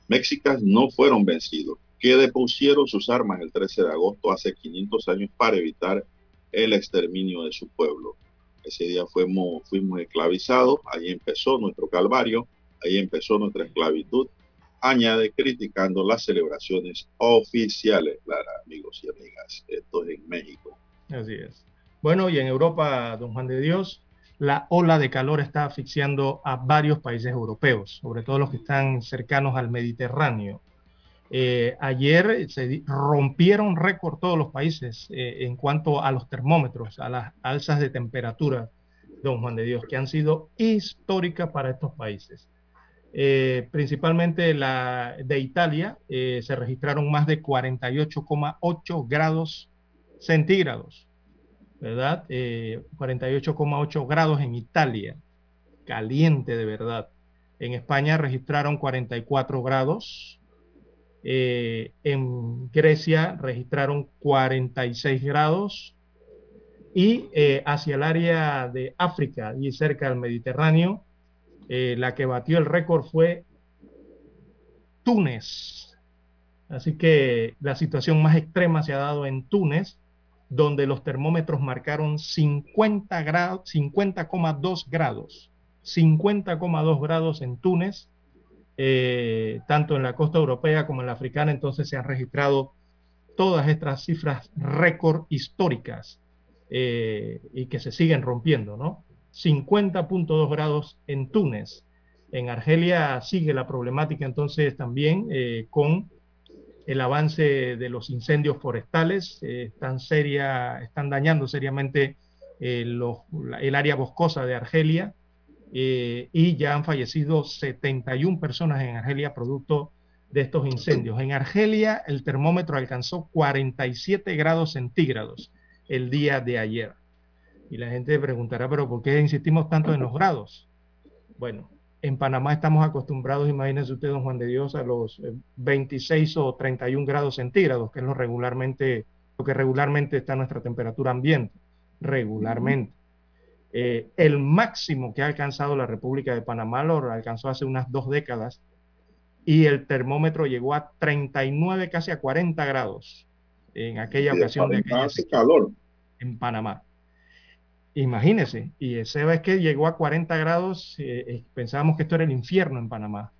mexicas no fueron vencidos, que depusieron sus armas el 13 de agosto hace 500 años para evitar el exterminio de su pueblo. Ese día fuimos, esclavizados, ahí empezó nuestro calvario, ahí empezó nuestra esclavitud añade criticando las celebraciones oficiales, Clara, amigos y amigas. Esto es en México. Así es. Bueno, y en Europa, don Juan de Dios, la ola de calor está asfixiando a varios países europeos, sobre todo los que están cercanos al Mediterráneo. Eh, ayer se rompieron récord todos los países eh, en cuanto a los termómetros, a las alzas de temperatura, don Juan de Dios, que han sido históricas para estos países. Eh, principalmente la de Italia, se registraron más de 48,8 grados centígrados, ¿verdad? 48,8 eh, grados en Italia, caliente de verdad. En España registraron 44 grados. En Grecia registraron 46 grados. Y hacia el área de África y cerca del Mediterráneo, eh, la que batió el récord fue Túnez. Así que la situación más extrema se ha dado en Túnez, donde los termómetros marcaron 50 grados, 50,2 grados, 50,2 grados en Túnez, eh, tanto en la costa europea como en la africana. Entonces se han registrado todas estas cifras récord históricas eh, y que se siguen rompiendo, ¿no? 50.2 grados en Túnez. En Argelia sigue la problemática entonces también eh, con el avance de los incendios forestales, están, dañando seriamente el área boscosa de Argelia y ya han fallecido 71 personas en Argelia producto de estos incendios. En Argelia el termómetro alcanzó 47 grados centígrados el día de ayer. Y la gente preguntará, pero ¿por qué insistimos tanto en los grados? Bueno, en Panamá estamos acostumbrados, imagínense usted, don Juan de Dios, a los 26 eh, o 31 grados centígrados, que es lo regularmente, lo que regularmente está nuestra temperatura ambiente, regularmente. Eh, el máximo que ha alcanzado la República de Panamá lo alcanzó hace unas dos décadas y el termómetro llegó a 39, casi a 40 grados en aquella ocasión de aquella calor en Panamá. Imagínese, y ese vez que llegó a 40 grados, eh, eh, pensábamos que esto era el infierno en Panamá.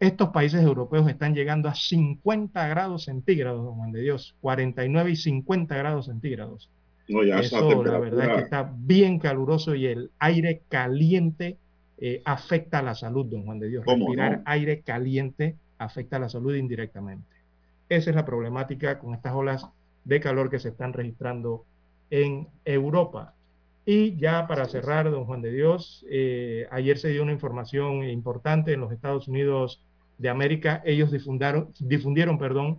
Estos países europeos están llegando a 50 grados centígrados, don Juan de Dios, 49 y 50 grados centígrados. No, ya Eso, la verdad es que está bien caluroso y el aire caliente eh, afecta a la salud, don Juan de Dios. Respirar aire caliente afecta a la salud indirectamente. Esa es la problemática con estas olas de calor que se están registrando en Europa. Y ya para cerrar, don Juan de Dios, eh, ayer se dio una información importante en los Estados Unidos de América. Ellos difundieron, difundieron perdón,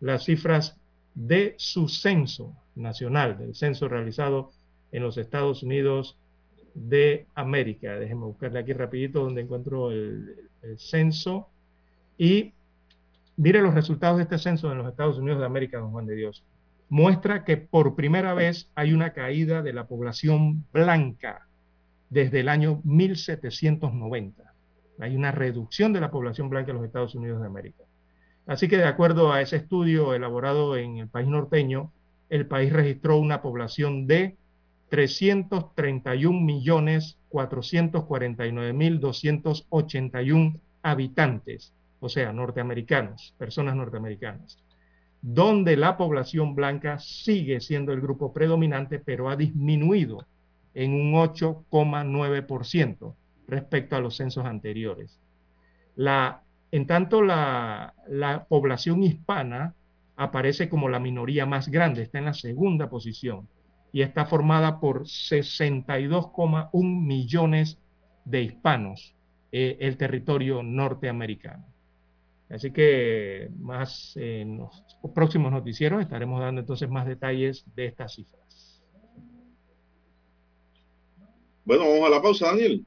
las cifras de su censo nacional, del censo realizado en los Estados Unidos de América. Déjenme buscarle aquí rapidito donde encuentro el, censo. Y mire los resultados de este censo en los Estados Unidos de América, don Juan de Dios. Muestra que por primera vez hay una caída de la población blanca desde el año 1790. Hay una reducción de la población blanca en los Estados Unidos de América. Así que de acuerdo a ese estudio elaborado en el país norteño, el país registró una población de 331.449.281 habitantes, o sea, norteamericanos, personas norteamericanas, donde la población blanca sigue siendo el grupo predominante, pero ha disminuido en un 8,9% respecto a los censos anteriores. La, en tanto, la, la población hispana aparece como la minoría más grande, está en la segunda posición y está formada por 62,1 millones de hispanos, eh, el territorio norteamericano. Así que más en los próximos noticieros estaremos dando entonces más detalles de estas cifras. Bueno, vamos a la pausa, Daniel.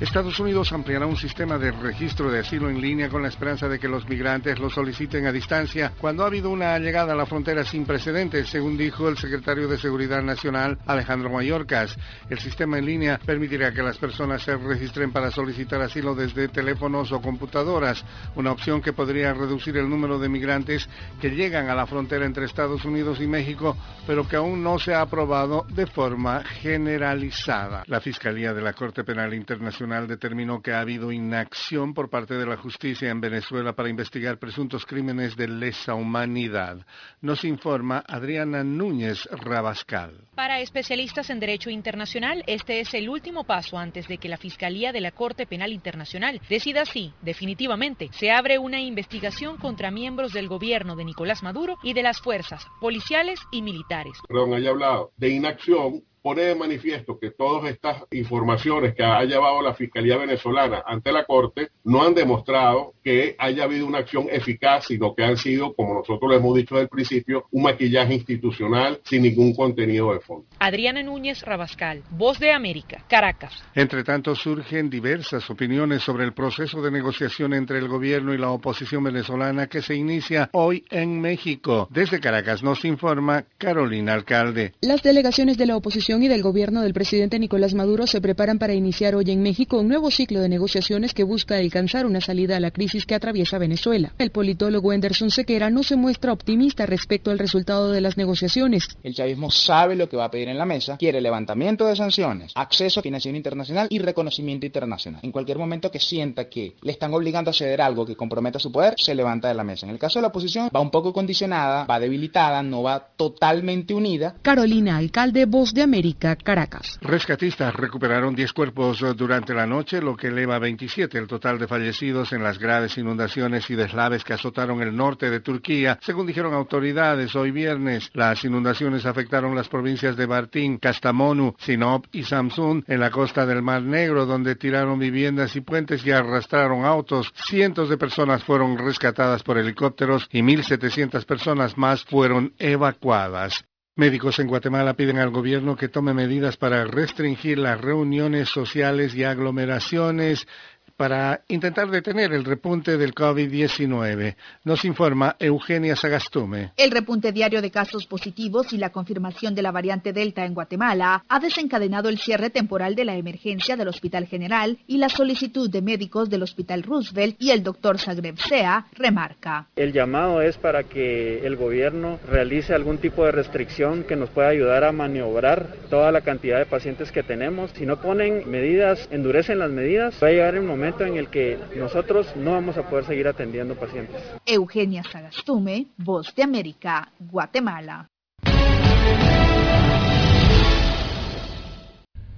Estados Unidos ampliará un sistema de registro de asilo en línea con la esperanza de que los migrantes lo soliciten a distancia cuando ha habido una llegada a la frontera sin precedentes, según dijo el secretario de Seguridad Nacional Alejandro Mayorkas. El sistema en línea permitirá que las personas se registren para solicitar asilo desde teléfonos o computadoras, una opción que podría reducir el número de migrantes que llegan a la frontera entre Estados Unidos y México, pero que aún no se ha aprobado de forma generalizada. La Fiscalía de la Corte Penal Internacional determinó que ha habido inacción por parte de la justicia en Venezuela para investigar presuntos crímenes de lesa humanidad. Nos informa Adriana Núñez Rabascal. Para especialistas en derecho internacional, este es el último paso antes de que la Fiscalía de la Corte Penal Internacional decida si, definitivamente, se abre una investigación contra miembros del gobierno de Nicolás Maduro y de las fuerzas policiales y militares. Perdón, haya hablado de inacción pone de manifiesto que todas estas informaciones que ha llevado la Fiscalía venezolana ante la Corte no han demostrado que haya habido una acción eficaz, sino que han sido, como nosotros lo hemos dicho desde el principio, un maquillaje institucional sin ningún contenido de fondo. Adriana Núñez Rabascal, Voz de América, Caracas. Entre tanto, surgen diversas opiniones sobre el proceso de negociación entre el gobierno y la oposición venezolana que se inicia hoy en México. Desde Caracas nos informa Carolina Alcalde. Las delegaciones de la oposición y del gobierno del presidente Nicolás Maduro se preparan para iniciar hoy en México un nuevo ciclo de negociaciones que busca alcanzar una salida a la crisis que atraviesa Venezuela. El politólogo Anderson Sequera no se muestra optimista respecto al resultado de las negociaciones. El chavismo sabe lo que va a pedir en la mesa, quiere levantamiento de sanciones, acceso a financiación internacional y reconocimiento internacional. En cualquier momento que sienta que le están obligando a ceder algo que comprometa su poder, se levanta de la mesa. En el caso de la oposición, va un poco condicionada, va debilitada, no va totalmente unida. Carolina, alcalde Voz de América. Caracas. Rescatistas recuperaron 10 cuerpos durante la noche, lo que eleva a 27 el total de fallecidos en las graves inundaciones y deslaves que azotaron el norte de Turquía, según dijeron autoridades hoy viernes. Las inundaciones afectaron las provincias de Bartín, Kastamonu, Sinop y Samsun en la costa del Mar Negro, donde tiraron viviendas y puentes y arrastraron autos. Cientos de personas fueron rescatadas por helicópteros y 1.700 personas más fueron evacuadas. Médicos en Guatemala piden al gobierno que tome medidas para restringir las reuniones sociales y aglomeraciones para intentar detener el repunte del COVID-19. Nos informa Eugenia Sagastume. El repunte diario de casos positivos y la confirmación de la variante Delta en Guatemala ha desencadenado el cierre temporal de la emergencia del Hospital General y la solicitud de médicos del Hospital Roosevelt y el doctor Zagreb Sea remarca. El llamado es para que el gobierno realice algún tipo de restricción que nos pueda ayudar a maniobrar toda la cantidad de pacientes que tenemos. Si no ponen medidas, endurecen las medidas, va a llegar el momento en el que nosotros no vamos a poder seguir atendiendo pacientes. Eugenia Sagastume, Voz de América, Guatemala.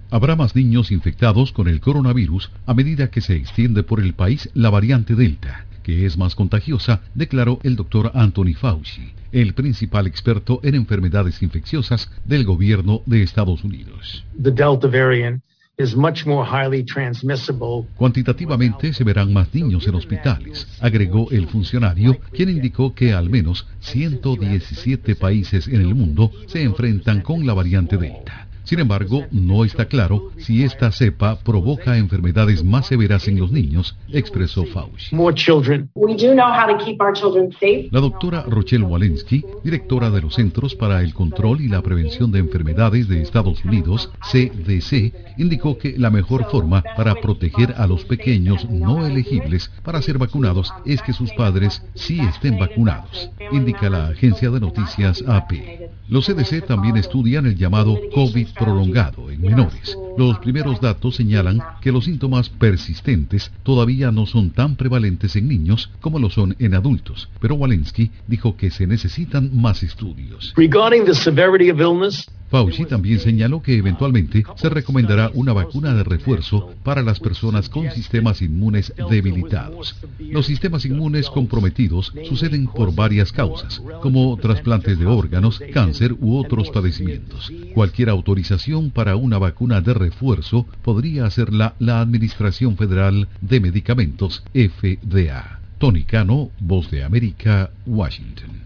Habrá más niños infectados con el coronavirus a medida que se extiende por el país la variante Delta, que es más contagiosa, declaró el doctor Anthony Fauci, el principal experto en enfermedades infecciosas del gobierno de Estados Unidos. Cuantitativamente se verán más niños en hospitales, agregó el funcionario, quien indicó que al menos 117 países en el mundo se enfrentan con la variante Delta. Sin embargo, no está claro si esta cepa provoca enfermedades más severas en los niños, expresó Fauci. La doctora Rochelle Walensky, directora de los Centros para el Control y la Prevención de Enfermedades de Estados Unidos, CDC, indicó que la mejor forma para proteger a los pequeños no elegibles para ser vacunados es que sus padres sí estén vacunados, indica la agencia de noticias AP. Los CDC también estudian el llamado COVID prolongado en menores. Los primeros datos señalan que los síntomas persistentes todavía no son tan prevalentes en niños como lo son en adultos, pero Walensky dijo que se necesitan más estudios. Fauci también señaló que eventualmente se recomendará una vacuna de refuerzo para las personas con sistemas inmunes debilitados. Los sistemas inmunes comprometidos suceden por varias causas, como trasplantes de órganos, cáncer u otros padecimientos. Cualquier autorización para una vacuna de refuerzo podría hacerla la Administración Federal de Medicamentos, FDA. Tony Cano, Voz de América, Washington.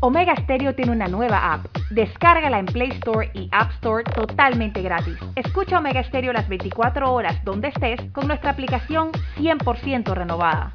Omega Stereo tiene una nueva app. Descárgala en Play Store y App Store totalmente gratis. Escucha Omega Stereo las 24 horas donde estés con nuestra aplicación 100% renovada.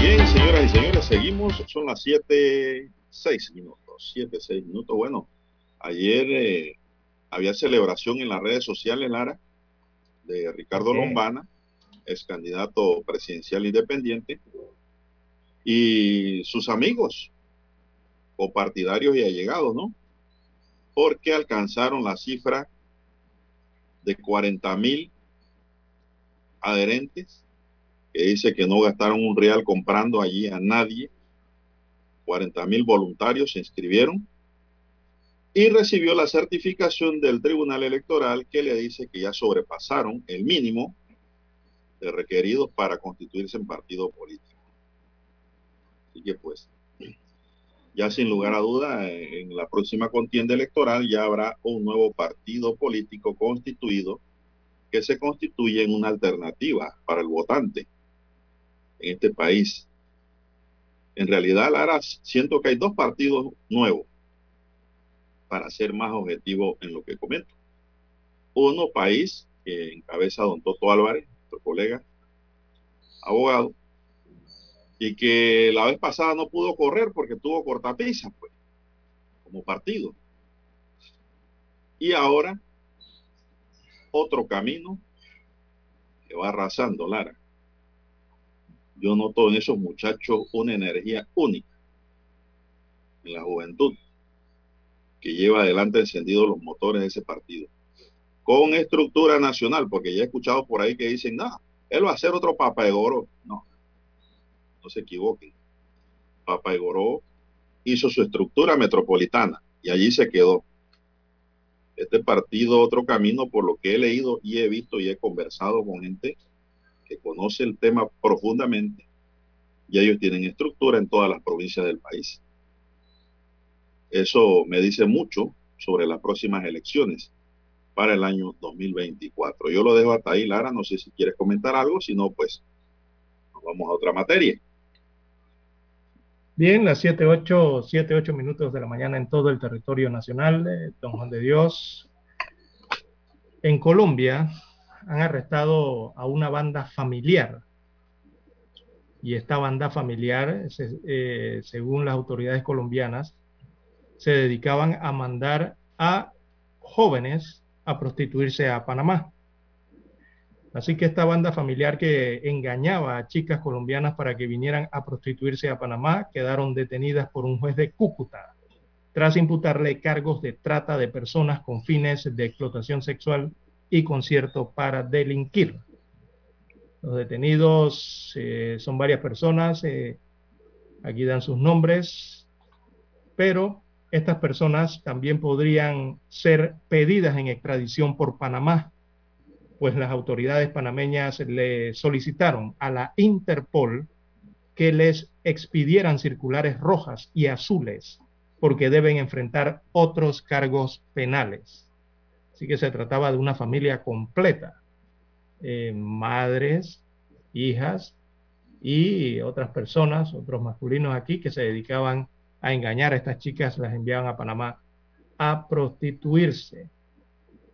Bien, señoras y señores, seguimos. Son las 7 seis minutos, siete, seis minutos. Bueno, ayer eh, había celebración en las redes sociales, Lara, de Ricardo Lombana, ex candidato presidencial independiente, y sus amigos, o partidarios y allegados, ¿no? Porque alcanzaron la cifra de 40 mil adherentes, que dice que no gastaron un real comprando allí a nadie 40 mil voluntarios se inscribieron y recibió la certificación del Tribunal Electoral que le dice que ya sobrepasaron el mínimo de requeridos para constituirse en partido político. Así que pues, ya sin lugar a duda, en la próxima contienda electoral ya habrá un nuevo partido político constituido que se constituye en una alternativa para el votante en este país en realidad, Lara, siento que hay dos partidos nuevos para ser más objetivo en lo que comento. Uno, país, que encabeza don Toto Álvarez, nuestro colega, abogado, y que la vez pasada no pudo correr porque tuvo cortapisa, pues. como partido. Y ahora, otro camino que va arrasando, Lara. Yo noto en esos muchachos una energía única en la juventud que lleva adelante encendidos los motores de ese partido. Con estructura nacional, porque ya he escuchado por ahí que dicen, no, él va a ser otro Papa de Goro. No, no se equivoquen. Papa de Goro hizo su estructura metropolitana y allí se quedó. Este partido, otro camino, por lo que he leído y he visto y he conversado con gente que conoce el tema profundamente, y ellos tienen estructura en todas las provincias del país. Eso me dice mucho sobre las próximas elecciones para el año 2024. Yo lo dejo hasta ahí, Lara. No sé si quieres comentar algo, si no, pues nos vamos a otra materia. Bien, las 7, 8, 7, 8 minutos de la mañana en todo el territorio nacional, de Don Juan de Dios. En Colombia han arrestado a una banda familiar. Y esta banda familiar, eh, según las autoridades colombianas, se dedicaban a mandar a jóvenes a prostituirse a Panamá. Así que esta banda familiar que engañaba a chicas colombianas para que vinieran a prostituirse a Panamá quedaron detenidas por un juez de Cúcuta tras imputarle cargos de trata de personas con fines de explotación sexual y concierto para delinquir. Los detenidos eh, son varias personas, eh, aquí dan sus nombres, pero estas personas también podrían ser pedidas en extradición por Panamá, pues las autoridades panameñas le solicitaron a la Interpol que les expidieran circulares rojas y azules porque deben enfrentar otros cargos penales. Así que se trataba de una familia completa, eh, madres, hijas y otras personas, otros masculinos aquí que se dedicaban a engañar a estas chicas, las enviaban a Panamá a prostituirse.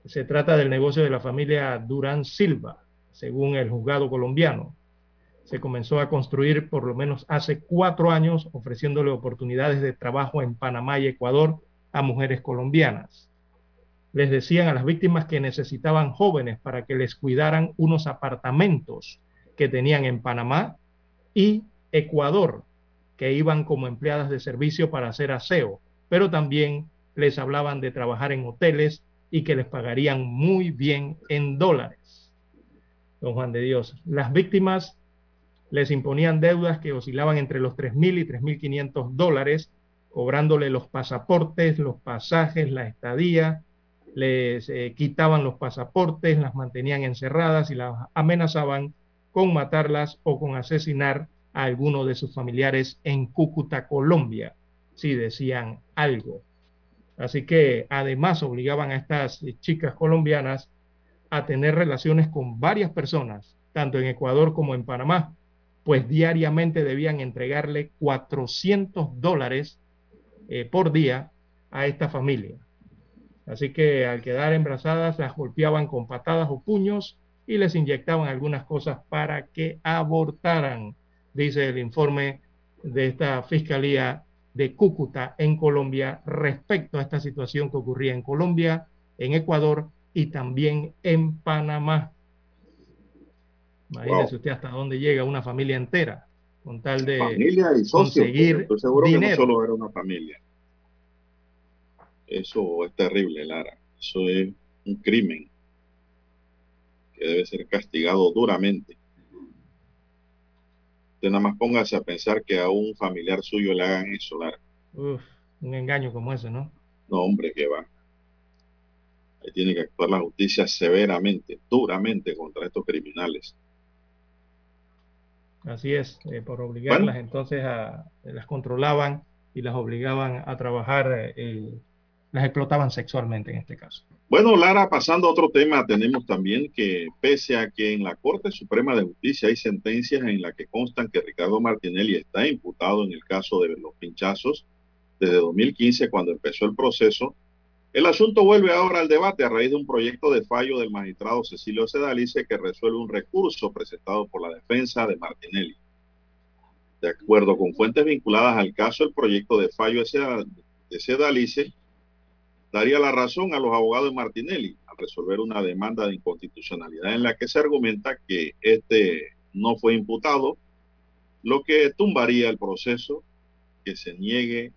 Se trata del negocio de la familia Durán Silva, según el juzgado colombiano. Se comenzó a construir por lo menos hace cuatro años, ofreciéndole oportunidades de trabajo en Panamá y Ecuador a mujeres colombianas. Les decían a las víctimas que necesitaban jóvenes para que les cuidaran unos apartamentos que tenían en Panamá y Ecuador que iban como empleadas de servicio para hacer aseo, pero también les hablaban de trabajar en hoteles y que les pagarían muy bien en dólares. Don Juan de Dios, las víctimas les imponían deudas que oscilaban entre los 3.000 y 3.500 dólares, cobrándole los pasaportes, los pasajes, la estadía, les eh, quitaban los pasaportes, las mantenían encerradas y las amenazaban con matarlas o con asesinar a alguno de sus familiares en Cúcuta, Colombia, si decían algo. Así que además obligaban a estas chicas colombianas a tener relaciones con varias personas, tanto en Ecuador como en Panamá, pues diariamente debían entregarle 400 dólares eh, por día a esta familia. Así que al quedar embarazadas las golpeaban con patadas o puños y les inyectaban algunas cosas para que abortaran dice el informe de esta Fiscalía de Cúcuta en Colombia respecto a esta situación que ocurría en Colombia, en Ecuador y también en Panamá. Imagínese usted hasta dónde llega una familia entera con tal de familia y conseguir dinero. que no solo era una familia. Eso es terrible, Lara. Eso es un crimen que debe ser castigado duramente. Usted nada más póngase a pensar que a un familiar suyo le hagan eso, Lara. Uf, un engaño como ese, ¿no? No, hombre, que va. Ahí tiene que actuar la justicia severamente, duramente contra estos criminales. Así es, eh, por obligarlas entonces a, las controlaban y las obligaban a trabajar, eh, las explotaban sexualmente en este caso. Bueno, Lara, pasando a otro tema, tenemos también que pese a que en la Corte Suprema de Justicia hay sentencias en las que constan que Ricardo Martinelli está imputado en el caso de los pinchazos desde 2015 cuando empezó el proceso, el asunto vuelve ahora al debate a raíz de un proyecto de fallo del magistrado Cecilio Sedalice que resuelve un recurso presentado por la defensa de Martinelli. De acuerdo con fuentes vinculadas al caso, el proyecto de fallo de Sedalice daría la razón a los abogados de Martinelli al resolver una demanda de inconstitucionalidad en la que se argumenta que este no fue imputado, lo que tumbaría el proceso que se niegue,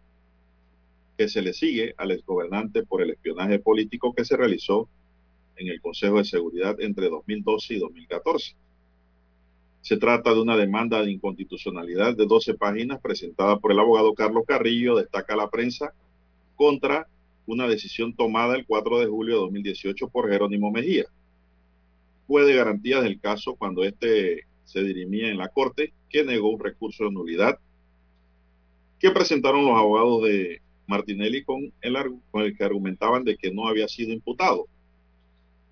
que se le sigue al exgobernante por el espionaje político que se realizó en el Consejo de Seguridad entre 2012 y 2014. Se trata de una demanda de inconstitucionalidad de 12 páginas presentada por el abogado Carlos Carrillo, destaca la prensa, contra una decisión tomada el 4 de julio de 2018 por Jerónimo Mejía. Fue de garantías del caso cuando este se dirimía en la Corte, que negó un recurso de nulidad que presentaron los abogados de Martinelli con el, con el que argumentaban de que no había sido imputado.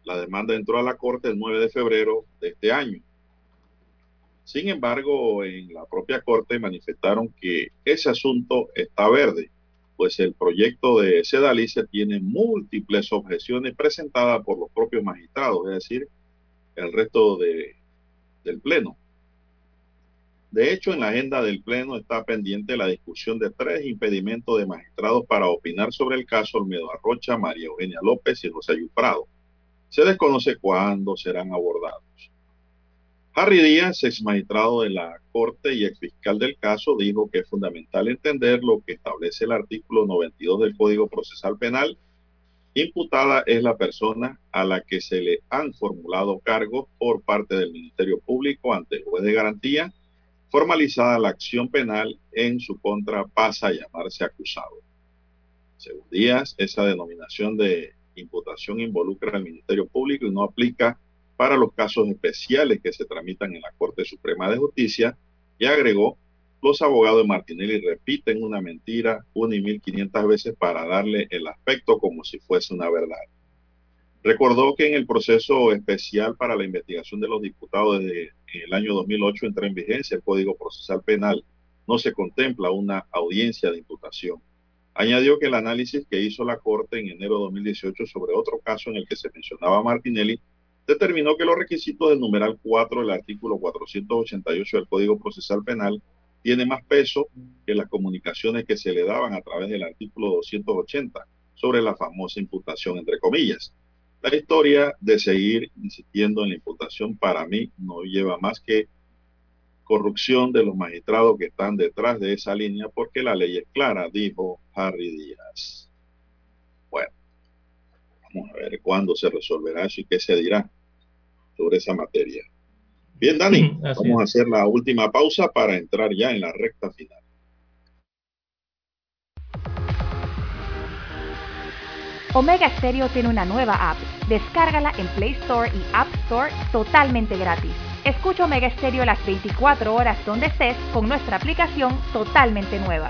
La demanda entró a la Corte el 9 de febrero de este año. Sin embargo, en la propia Corte manifestaron que ese asunto está verde, pues el proyecto de Sedalice tiene múltiples objeciones presentadas por los propios magistrados, es decir, el resto de, del Pleno. De hecho, en la agenda del Pleno está pendiente la discusión de tres impedimentos de magistrados para opinar sobre el caso Olmedo Arrocha, María Eugenia López y José Prado. Se desconoce cuándo serán abordados. Harry Díaz, ex magistrado de la Corte y ex fiscal del caso, dijo que es fundamental entender lo que establece el artículo 92 del Código Procesal Penal. Imputada es la persona a la que se le han formulado cargos por parte del Ministerio Público ante el juez de garantía. Formalizada la acción penal en su contra pasa a llamarse acusado. Según Díaz, esa denominación de imputación involucra al Ministerio Público y no aplica para los casos especiales que se tramitan en la Corte Suprema de Justicia y agregó, los abogados de Martinelli repiten una mentira una y mil quinientas veces para darle el aspecto como si fuese una verdad. Recordó que en el proceso especial para la investigación de los diputados desde el año 2008 entra en vigencia el Código Procesal Penal. No se contempla una audiencia de imputación. Añadió que el análisis que hizo la Corte en enero de 2018 sobre otro caso en el que se mencionaba Martinelli determinó que los requisitos del numeral 4 del artículo 488 del Código Procesal Penal tiene más peso que las comunicaciones que se le daban a través del artículo 280 sobre la famosa imputación, entre comillas. La historia de seguir insistiendo en la imputación para mí no lleva más que corrupción de los magistrados que están detrás de esa línea porque la ley es clara, dijo Harry Díaz. Vamos a ver cuándo se resolverá eso y qué se dirá sobre esa materia. Bien, Dani, vamos a hacer la última pausa para entrar ya en la recta final. Omega Stereo tiene una nueva app. Descárgala en Play Store y App Store totalmente gratis. Escucha Omega Stereo las 24 horas donde estés con nuestra aplicación totalmente nueva.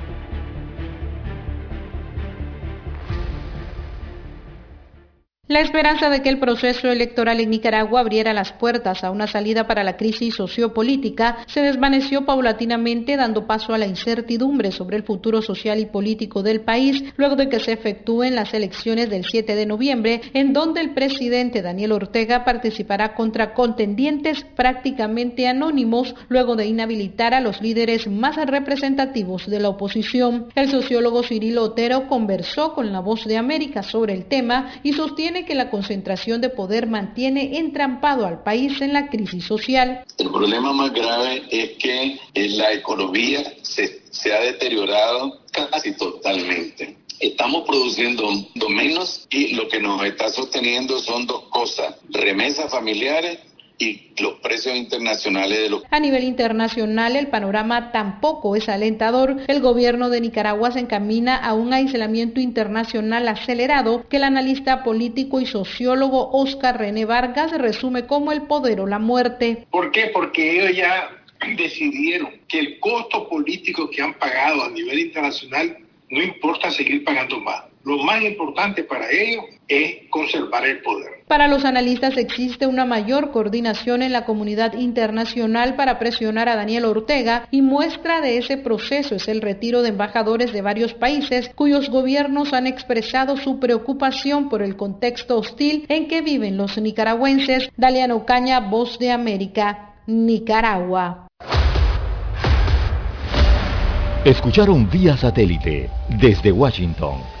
La esperanza de que el proceso electoral en Nicaragua abriera las puertas a una salida para la crisis sociopolítica se desvaneció paulatinamente dando paso a la incertidumbre sobre el futuro social y político del país luego de que se efectúen las elecciones del 7 de noviembre en donde el presidente Daniel Ortega participará contra contendientes prácticamente anónimos luego de inhabilitar a los líderes más representativos de la oposición. El sociólogo Cirilo Otero conversó con La Voz de América sobre el tema y sostiene que la concentración de poder mantiene entrampado al país en la crisis social. El problema más grave es que la economía se, se ha deteriorado casi totalmente. Estamos produciendo menos y lo que nos está sosteniendo son dos cosas, remesas familiares y los precios internacionales de los... A nivel internacional, el panorama tampoco es alentador. El gobierno de Nicaragua se encamina a un aislamiento internacional acelerado que el analista político y sociólogo Oscar René Vargas resume como el poder o la muerte. ¿Por qué? Porque ellos ya decidieron que el costo político que han pagado a nivel internacional no importa seguir pagando más. Lo más importante para ellos es conservar el poder. Para los analistas existe una mayor coordinación en la comunidad internacional para presionar a Daniel Ortega y muestra de ese proceso es el retiro de embajadores de varios países cuyos gobiernos han expresado su preocupación por el contexto hostil en que viven los nicaragüenses. Daliano Caña, Voz de América, Nicaragua. Escucharon vía satélite desde Washington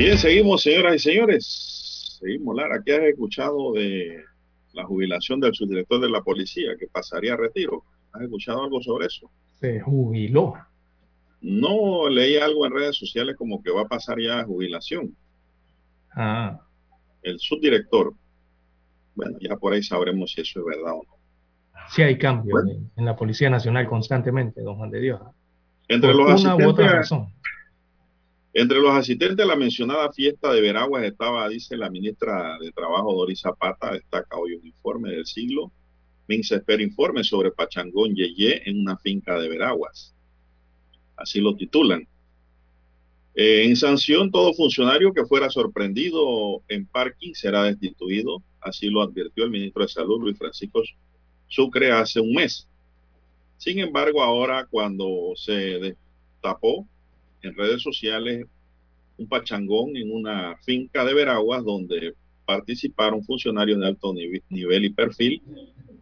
Bien, seguimos, señoras y señores. Seguimos, Lara. ¿Qué has escuchado de la jubilación del subdirector de la policía que pasaría a retiro? ¿Has escuchado algo sobre eso? Se jubiló. No, leí algo en redes sociales como que va a pasar ya a jubilación. Ah. El subdirector. Bueno, ya por ahí sabremos si eso es verdad o no. Sí hay cambio bueno. en, la Policía Nacional constantemente, don Juan de Dios. Entre por los una u otra razón. Entre los asistentes a la mencionada fiesta de Veraguas estaba, dice la ministra de Trabajo Doris Zapata, destaca hoy un informe del siglo. Minsa espera informe sobre Pachangón Yeye en una finca de Veraguas. Así lo titulan. Eh, en sanción, todo funcionario que fuera sorprendido en parking será destituido. Así lo advirtió el ministro de Salud, Luis Francisco Sucre, hace un mes. Sin embargo, ahora cuando se destapó en redes sociales un pachangón en una finca de Veraguas donde participaron funcionarios de alto nivel y perfil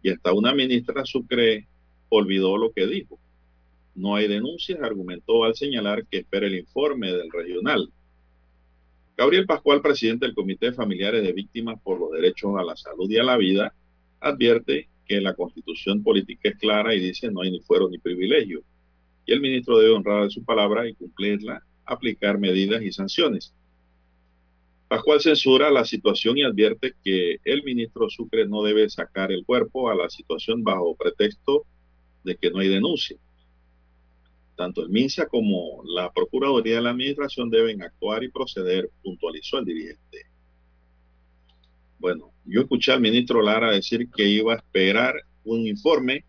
y hasta una ministra Sucre olvidó lo que dijo. No hay denuncias, argumentó al señalar que espera el informe del regional. Gabriel Pascual, presidente del Comité de Familiares de Víctimas por los Derechos a la Salud y a la Vida, advierte que la constitución política es clara y dice no hay ni fuero ni privilegio y el ministro debe honrar su palabra y cumplirla, aplicar medidas y sanciones. Pascual censura la situación y advierte que el ministro Sucre no debe sacar el cuerpo a la situación bajo pretexto de que no hay denuncia. Tanto el MINSA como la Procuraduría de la Administración deben actuar y proceder, puntualizó el dirigente. Bueno, yo escuché al ministro Lara decir que iba a esperar un informe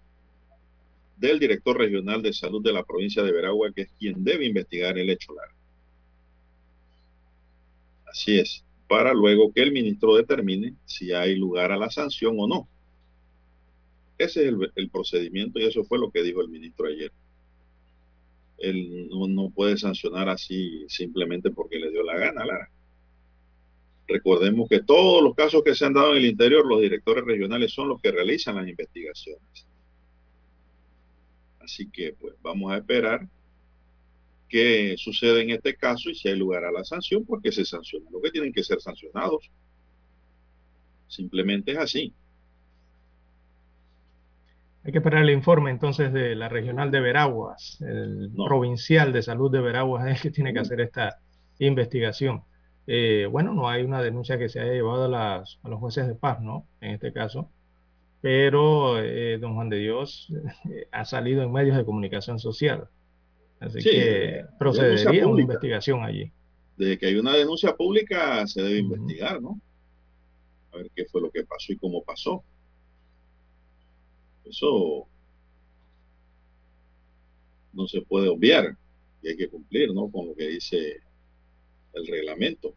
del director regional de salud de la provincia de Veragua, que es quien debe investigar el hecho largo. Así es, para luego que el ministro determine si hay lugar a la sanción o no. Ese es el, procedimiento y eso fue lo que dijo el ministro ayer. Él no, no, puede sancionar así simplemente porque le dio la gana, Lara. Recordemos que todos los casos que se han dado en el interior, los directores regionales son los que realizan las investigaciones. Así que pues vamos a esperar qué sucede en este caso y si hay lugar a la sanción, pues que se sancione lo que tienen que ser sancionados. Simplemente es así. Hay que esperar el informe entonces de la regional de Veraguas, el no. provincial de salud de Veraguas <laughs> es el que tiene que hacer esta investigación. Eh, bueno, no hay una denuncia que se haya llevado a, las, a los jueces de paz, ¿no? En este caso pero eh, don Juan de Dios eh, ha salido en medios de comunicación social. Así sí, que procedería una investigación allí. desde que hay una denuncia pública se debe investigar, ¿no? A ver qué fue lo que pasó y cómo pasó. Eso no se puede obviar y hay que cumplir, ¿no? Con lo que dice el reglamento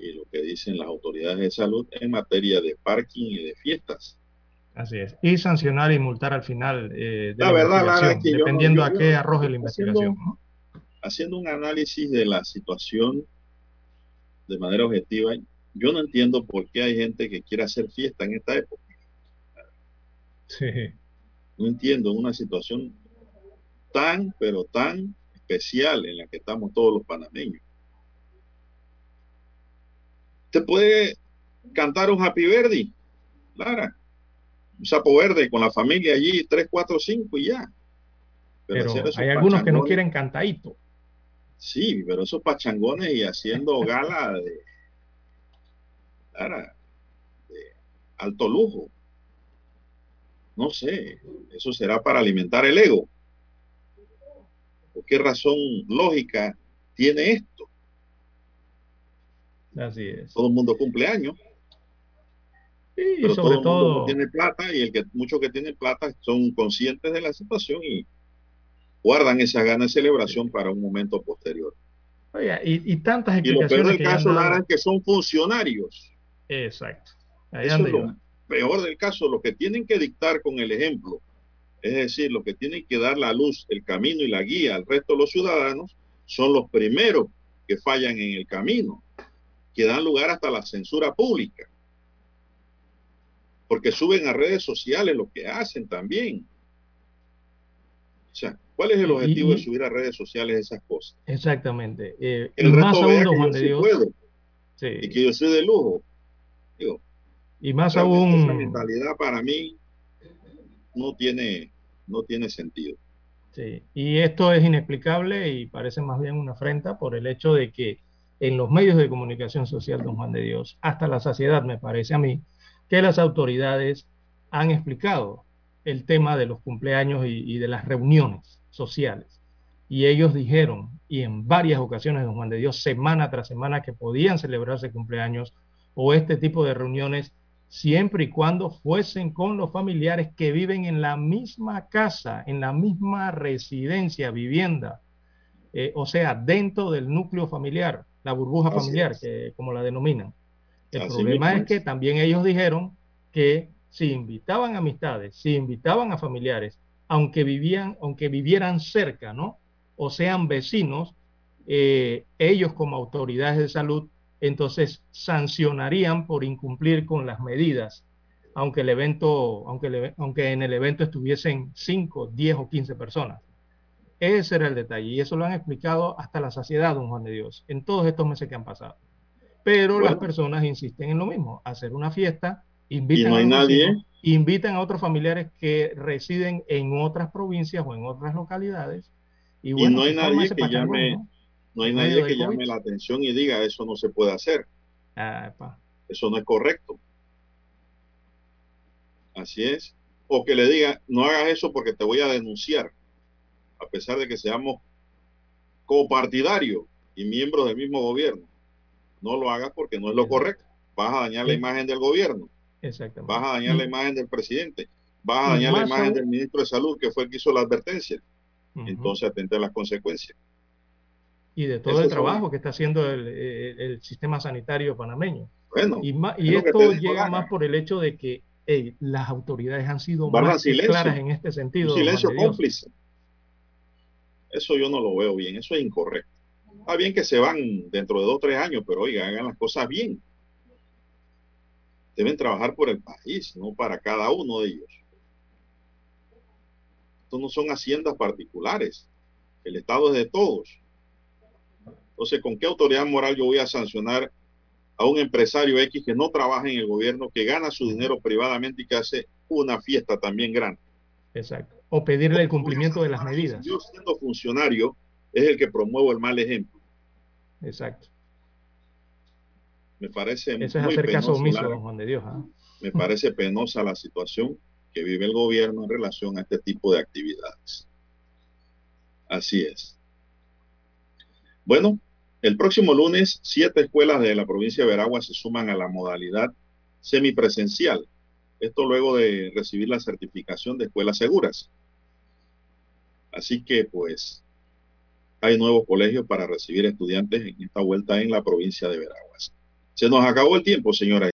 y lo que dicen las autoridades de salud en materia de parking y de fiestas. Así es. Y sancionar y multar al final eh, de La verdad, la verdad es que dependiendo yo- a qué arroje la haciendo- investigación. ¿no? haciendo un análisis de la situación de manera objetiva, yo no entiendo por qué hay gente que quiere hacer fiesta en esta época. Sí. No entiendo una situación tan, pero tan especial en la que estamos todos los panameños. Te puede cantar un Happy Verde, Lara, un sapo verde con la familia allí, 3, 4, 5 y ya. Pero hay algunos que no quieren cantadito. Sí, pero esos pachangones y haciendo <laughs> gala de, Lara, de alto lujo. No sé, eso será para alimentar el ego. ¿Por qué razón lógica tiene esto? Así es. Todo el mundo cumple años, Y pero sobre todo el mundo tiene plata y el que muchos que tienen plata son conscientes de la situación y guardan esa gana de celebración para un momento posterior. oiga, y, y tantas Y lo peor explicaciones del que caso. Lara, es que son funcionarios. Exacto. Ahí Eso es lo peor del caso. Lo que tienen que dictar con el ejemplo, es decir, lo que tienen que dar la luz, el camino y la guía al resto de los ciudadanos, son los primeros que fallan en el camino, que dan lugar hasta la censura pública. Porque suben a redes sociales lo que hacen también. O sea, ¿cuál es el objetivo y- de subir a redes sociales esas cosas? Exactamente. Eh, el más resto aún, vea que Juan yo de sí Dios. puedo Sí. y que yo soy de lujo. Digo, Y más Realmente esa aún, mentalidad para mí no tiene, no tiene sentido. Sí, y esto es inexplicable y parece más bien una afrenta por el hecho de que en los medios de comunicación social, don Juan de Dios, hasta la saciedad me parece a mí, que las autoridades han explicado el tema de los cumpleaños y, de las reuniones sociales. Y ellos dijeron, y en varias ocasiones, don Juan de Dios, semana tras semana, que podían celebrarse cumpleaños o este tipo de reuniones siempre y cuando fuesen con los familiares que viven en la misma casa, en la misma residencia, vivienda, eh, o sea, dentro del núcleo familiar, la burbuja familiar, es. que, como la denominan. El Así problema es que también ellos dijeron que si invitaban amistades, si invitaban a familiares, aunque vivían, aunque vivieran cerca, ¿no? O sean vecinos, eh, ellos como autoridades de salud, entonces sancionarían por incumplir con las medidas, aunque el evento, aunque, el aunque en el evento estuviesen 5, 10 o 15 personas. Ese era el detalle y eso lo han explicado hasta la saciedad, don Juan de Dios, en todos estos meses que han pasado. Pero las personas insisten en lo mismo, hacer una fiesta, Y invitan no hay a nadie, invitan a otros familiares que residen en otras provincias o en otras localidades. Y, y bueno, no hay nadie que llame, ¿no? no hay nadie que llame la atención y diga eso no se puede hacer, Ah, eso no es correcto. Así es. O que le diga, no hagas eso porque te voy a denunciar, a pesar de que seamos copartidarios y miembros del mismo gobierno. No lo hagas porque no es lo correcto. Vas a dañar la imagen del gobierno. Exactamente. vas a dañar la Y- imagen del presidente, vas a dañar la imagen del ministro de salud, que fue el que hizo la advertencia. Entonces atente a las consecuencias. y de todo Eso el trabajo que está haciendo el, el- el sistema sanitario panameño. Bueno, Y, y esto llega más por el hecho de que las autoridades han sido más silencio. claras en este sentido. Un silencio cómplice. Eso yo no lo veo bien, eso es incorrecto. Está bien que se van dentro de dos o tres años, pero oiga, hagan las cosas bien. Deben trabajar por el país, no para cada uno de ellos. Estos no son haciendas particulares. El Estado es de todos. Entonces, ¿con qué autoridad moral yo voy a sancionar a un empresario X que no trabaja en el gobierno, que gana su dinero privadamente y que hace una fiesta también grande? Exacto. O pedirle el cumplimiento de las medidas. Yo siendo funcionario es el que promuevo el mal ejemplo. Exacto. Me parece Eso es muy hacer caso omiso, don Juan de Dios. ¿ah? me parece penosa la situación que vive el gobierno en relación a este tipo de actividades. Así es. Bueno, el próximo lunes, siete escuelas de la provincia de Veragua se suman a la modalidad semipresencial. Esto luego de recibir la certificación de escuelas seguras. Así que pues hay nuevos colegios para recibir estudiantes en esta vuelta en la provincia de Veraguas. Se nos acabó el tiempo, señoras